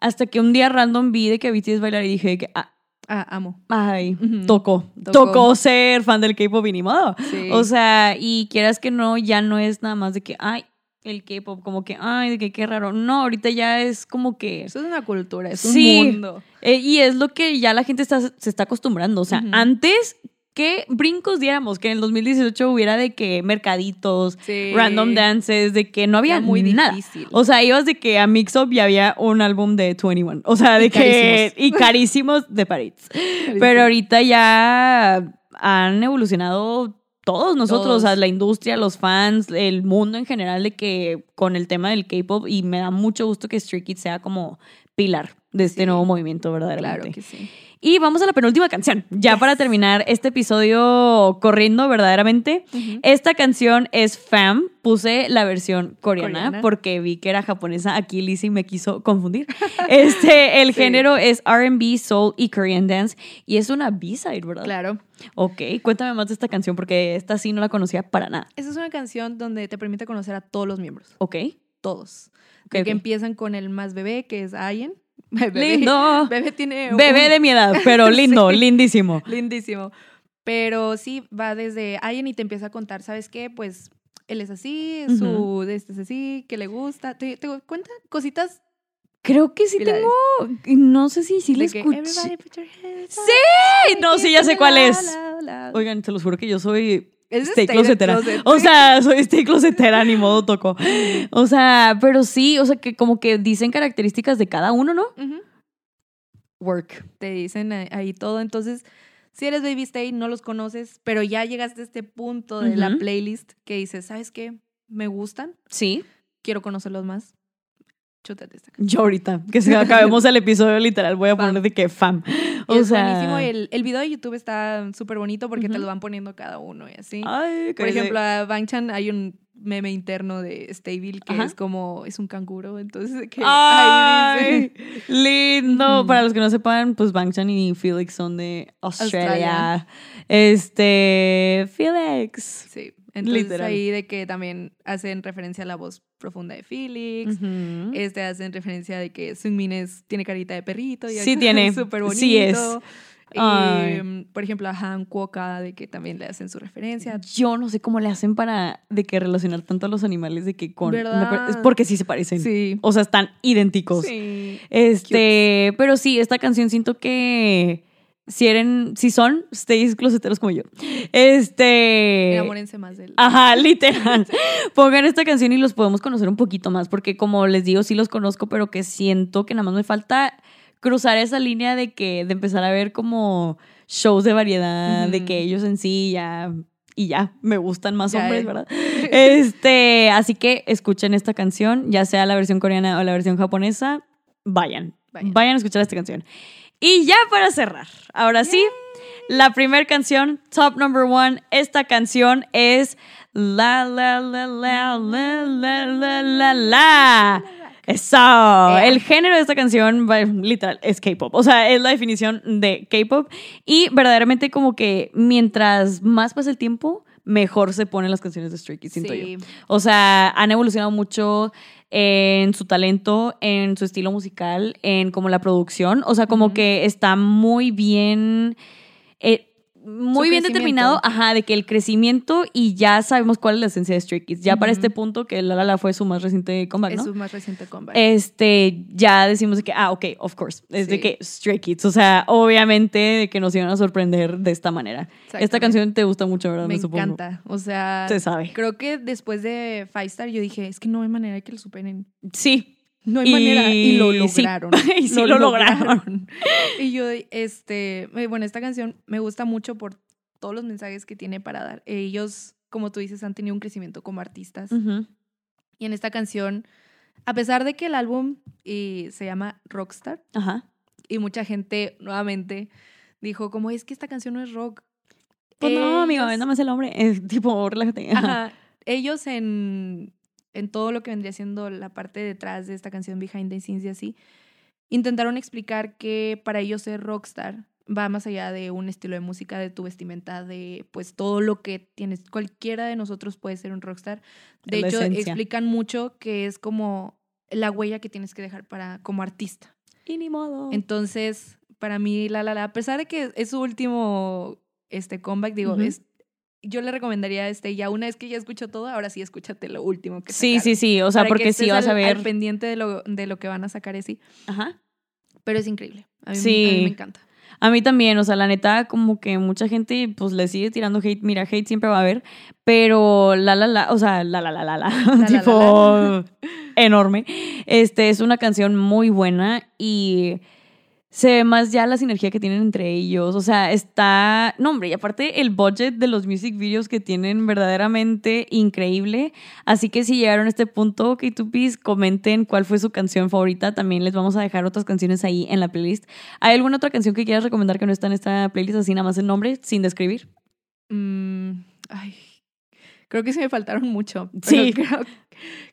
Hasta que un día random vi de que BTS bailar y dije que, ah, Ah, amo. ay, tocó. Tocó. Tocó ser fan del K-pop y ni modo. Sí. O sea, y quieras que no, ya no es nada más de que, ay, el K-pop, como que, ay, de que qué raro. No, ahorita ya es como que. Eso es una cultura, es Sí. un mundo. eh, y es lo que ya la gente está, se está acostumbrando. O sea, antes, ¿qué brincos diéramos? Que en el 2018 hubiera de que mercaditos, Sí. random dances, de que no había Era muy nada. difícil. O sea, ibas de que a Mix Up y había un álbum de 21. O sea, de Y que. carísimos. Y carísimos de Parades. Pero ahorita ya han evolucionado todos nosotros, Todos. o sea, la industria, los fans, el mundo en general de que con el tema del K-pop y me da mucho gusto que Stray Kids sea como pilar de este Sí. nuevo movimiento verdaderamente. Claro que sí. Y vamos a la penúltima canción, ya Yes. para terminar este episodio corriendo verdaderamente. Esta canción es Fam. Puse la versión coreana, Coreana. porque vi que era japonesa. Aquí Lizzie me quiso confundir. Este, el Sí. género es RB, Soul y Korean Dance. Y es una B-side, ¿verdad? Claro. Ok, cuéntame más de esta canción porque esta sí no la conocía para nada. Esa es una canción donde te permite conocer a todos los miembros. Ok. Todos. Que empiezan con el más bebé, que es Ayen. Bebé, Lindo. Bebé tiene. Bebé un- de mi edad, pero lindo, Sí. lindísimo. Lindísimo. Pero sí, va desde Ayen y te empieza a contar, ¿sabes qué? Pues él es así, su este es así, que le gusta. ¿Te, te cuenta cositas? Creo que sí Pilares. tengo. No sé si sí que, escuché. "Everybody put your hands up, ¡Sí! No, sí, ya sé cuál es. la, la". Oigan, te los juro que yo soy Es Stay Stay closetera. Closet. O sea, soy stay closetera, ni modo toco. O sea, pero sí, o sea, que como que dicen características de cada uno, ¿no? Work. Te dicen ahí- todo. Entonces, si eres Baby Stay, no los conoces, pero ya llegaste a este punto de la playlist que dices, ¿sabes qué? Me gustan, Sí. quiero conocerlos más. Chútate esta canción. Yo ahorita, que si acabemos el episodio literal, voy a Fam. poner de que fam. Y O es sea. buenísimo. El, el video de YouTube está súper bonito porque te lo van poniendo cada uno y así. Ay, Por ejemplo, a Bangchan hay un meme interno de Stayville que Ajá. es como, es un canguro, entonces que Ay, ahí dice- lindo. Para los que no sepan, pues Bangchan y Felix son de Australia. Australia. Este, Felix. Sí, entonces Literal. ahí de que también hacen referencia a la voz profunda de Felix. Este hacen referencia de que Sungmin es, tiene carita de perrito. Y Sí tiene, Súper bonito. sí es. Y, Ay. mm, por ejemplo, a Han Kuoka, de que también le hacen su referencia. Yo no sé cómo le hacen para de que relacionar tanto a los animales de que con ¿Verdad? es porque sí se parecen. Sí. O sea, están idénticos. Sí. Este, pero sí, esta canción siento que si eran, si son, stays closeteros como yo. Este. Enamórense más de él. Ajá, literal. Pongan esta canción y los podemos conocer un poquito más, porque como les digo, sí los conozco, pero que siento que nada más me falta cruzar esa línea de que, de empezar a ver como shows de variedad, de que ellos en sí ya, y ya, me gustan más Ya, hombres, eh. ¿verdad? Este, así que escuchen esta canción, ya sea la versión coreana o la versión japonesa, vayan, vayan, Vayan. a escuchar esta canción. Y ya para cerrar, ahora sí, La primera canción, top number one, esta canción es La La La La La La La La La. Eso. El género de esta canción, literal, es K-pop. O sea, es la definición de K-pop. Y verdaderamente, como que mientras más pasa el tiempo, mejor se ponen las canciones de Stray Kids, siento Sí. yo. O sea, han evolucionado mucho en su talento, en su estilo musical, en como la producción. O sea, como que está muy bien. eh, muy bien determinado, ajá, de que el crecimiento y ya sabemos cuál es la esencia de Stray Kids. Ya para este punto, que La La La fue su más reciente comeback, Es ¿no? su más reciente comeback. Este, ya decimos de que, ah, ok, of course. Es de que Stray Kids. O sea, obviamente de que nos iban a sorprender de esta manera. Esta canción te gusta mucho, ¿verdad? Me supongo. encanta. O sea, Se sabe. creo que después de Five Star yo dije, es que no hay manera de que lo superen. Sí. No hay Y- manera. Y lo sí. lograron. Y sí lo lograron. y yo, este, eh, bueno, esta canción me gusta mucho por todos los mensajes que tiene para dar. Ellos, como tú dices, han tenido un crecimiento como artistas. Ujú. Y en esta canción, a pesar de que el álbum eh, se llama Rockstar, Ajá. y mucha gente nuevamente dijo como, es que esta canción no es rock. Pues no, amigo, Ellos- nada más el hombre. Es tipo, relájate. Ajá. Ellos en, en todo lo que vendría siendo la parte detrás de esta canción Behind the Scenes y así, intentaron explicar que para ellos ser rockstar va más allá de un estilo de música, de tu vestimenta, de pues todo lo que tienes. Cualquiera de nosotros puede ser un rockstar. De La hecho, esencia. explican mucho que es como la huella que tienes que dejar para como artista. Y ni modo. Entonces, para mí, la la la, a pesar de que es su último este comeback, digo, es yo le recomendaría este ya una vez que ya escuchó todo, ahora sí escúchate lo último que sí, sacaron, sí, sí. O sea, porque sí vas a al- al ver. pendiente de lo, de lo que van a sacar así, Ajá. pero es increíble. A mí, Sí. a mí me encanta. A mí también, o sea, la neta, como que mucha gente pues le sigue tirando hate. Mira, hate siempre va a haber, pero la la la, o sea, la la la la la, la, tipo enorme. Este es una canción muy buena y se ve más ya la sinergia que tienen entre ellos. O sea, está. No, hombre, y aparte el budget de los music videos que tienen verdaderamente increíble. Así que si llegaron a este punto, K2Ps, comenten cuál fue su canción favorita. También les vamos a dejar otras canciones ahí en la playlist. ¿Hay alguna otra canción que quieras recomendar que no está en esta playlist, así nada más el nombre, sin describir? Mm, ay, creo que sí me faltaron mucho. Sí. Creo,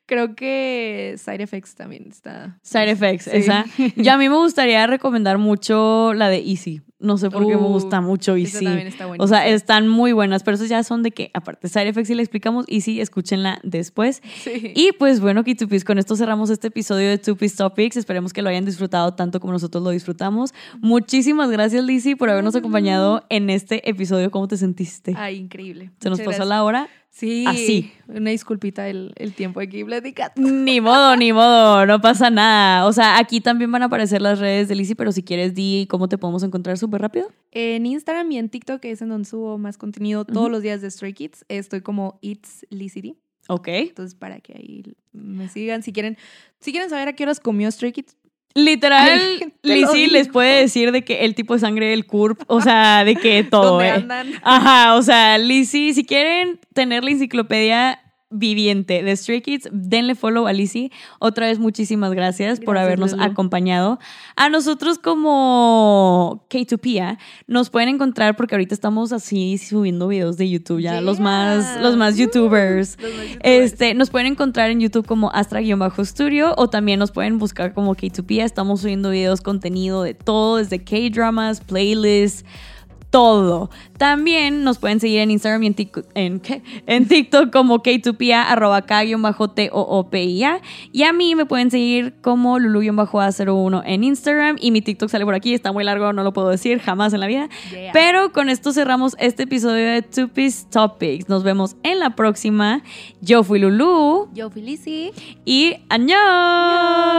creo que Side Effects también está. Side Effects, Sí. esa. Yo a mí me gustaría recomendar mucho la de Easy. No sé por qué me Uh, gusta mucho Easy. también está buena. O sea, están muy buenas, pero esas ya son de que, aparte, Side Effects sí la explicamos, Easy, escúchenla después. Sí. Y pues bueno, Kitupis, con esto cerramos este episodio de Piece Topics. Esperemos que lo hayan disfrutado tanto como nosotros lo disfrutamos. Muchísimas gracias, Lizzy, por habernos No, no, acompañado en este episodio. ¿Cómo te sentiste? Ay, increíble. Se nos Muchas pasó gracias. la hora. Sí. así. Una disculpita el, el tiempo aquí platicando. Ni modo, ni modo, no pasa nada. O sea, aquí también van a aparecer las redes de Lizzy, pero si quieres, di cómo te podemos encontrar súper rápido. En Instagram y en TikTok, que es en donde subo más contenido todos los días de Stray Kids, estoy como It's Licity. Ok. Entonces, para que ahí me sigan. Si quieren, si quieren saber a qué horas comió Stray Kids, Literal, Lizzy les puede decir de que el tipo de sangre del CURP, o sea, de que todo, ¿dónde eh. andan? Ajá, o sea, Lizzy, si quieren tener la enciclopedia viviente de Stray Kids, denle follow a Lizzy. Otra vez, muchísimas gracias, por habernos Lulu. acompañado. A nosotros como K2Pia nos pueden encontrar porque ahorita estamos así subiendo videos de YouTube ya, los más, Yeah. los más Uh, youtubers. los más youtubers. Este, nos pueden encontrar en YouTube como Astra-Studio o también nos pueden buscar como K2Pia. Estamos subiendo videos, contenido de todo, desde K-dramas, playlists, todo. También nos pueden seguir en Instagram y en TikTok, en, ¿qué? en TikTok como K2Pia, arroba K-T-O-O-P-I-A. Y a mí me pueden seguir como Lulu-A01 en Instagram. Y mi TikTok sale por aquí, está muy largo, no lo puedo decir jamás en la vida. Yeah. Pero con esto cerramos este episodio de Two Piece Topics. Nos vemos en la próxima. Yo fui Lulu Yo, Felici. y ¡Annyeong!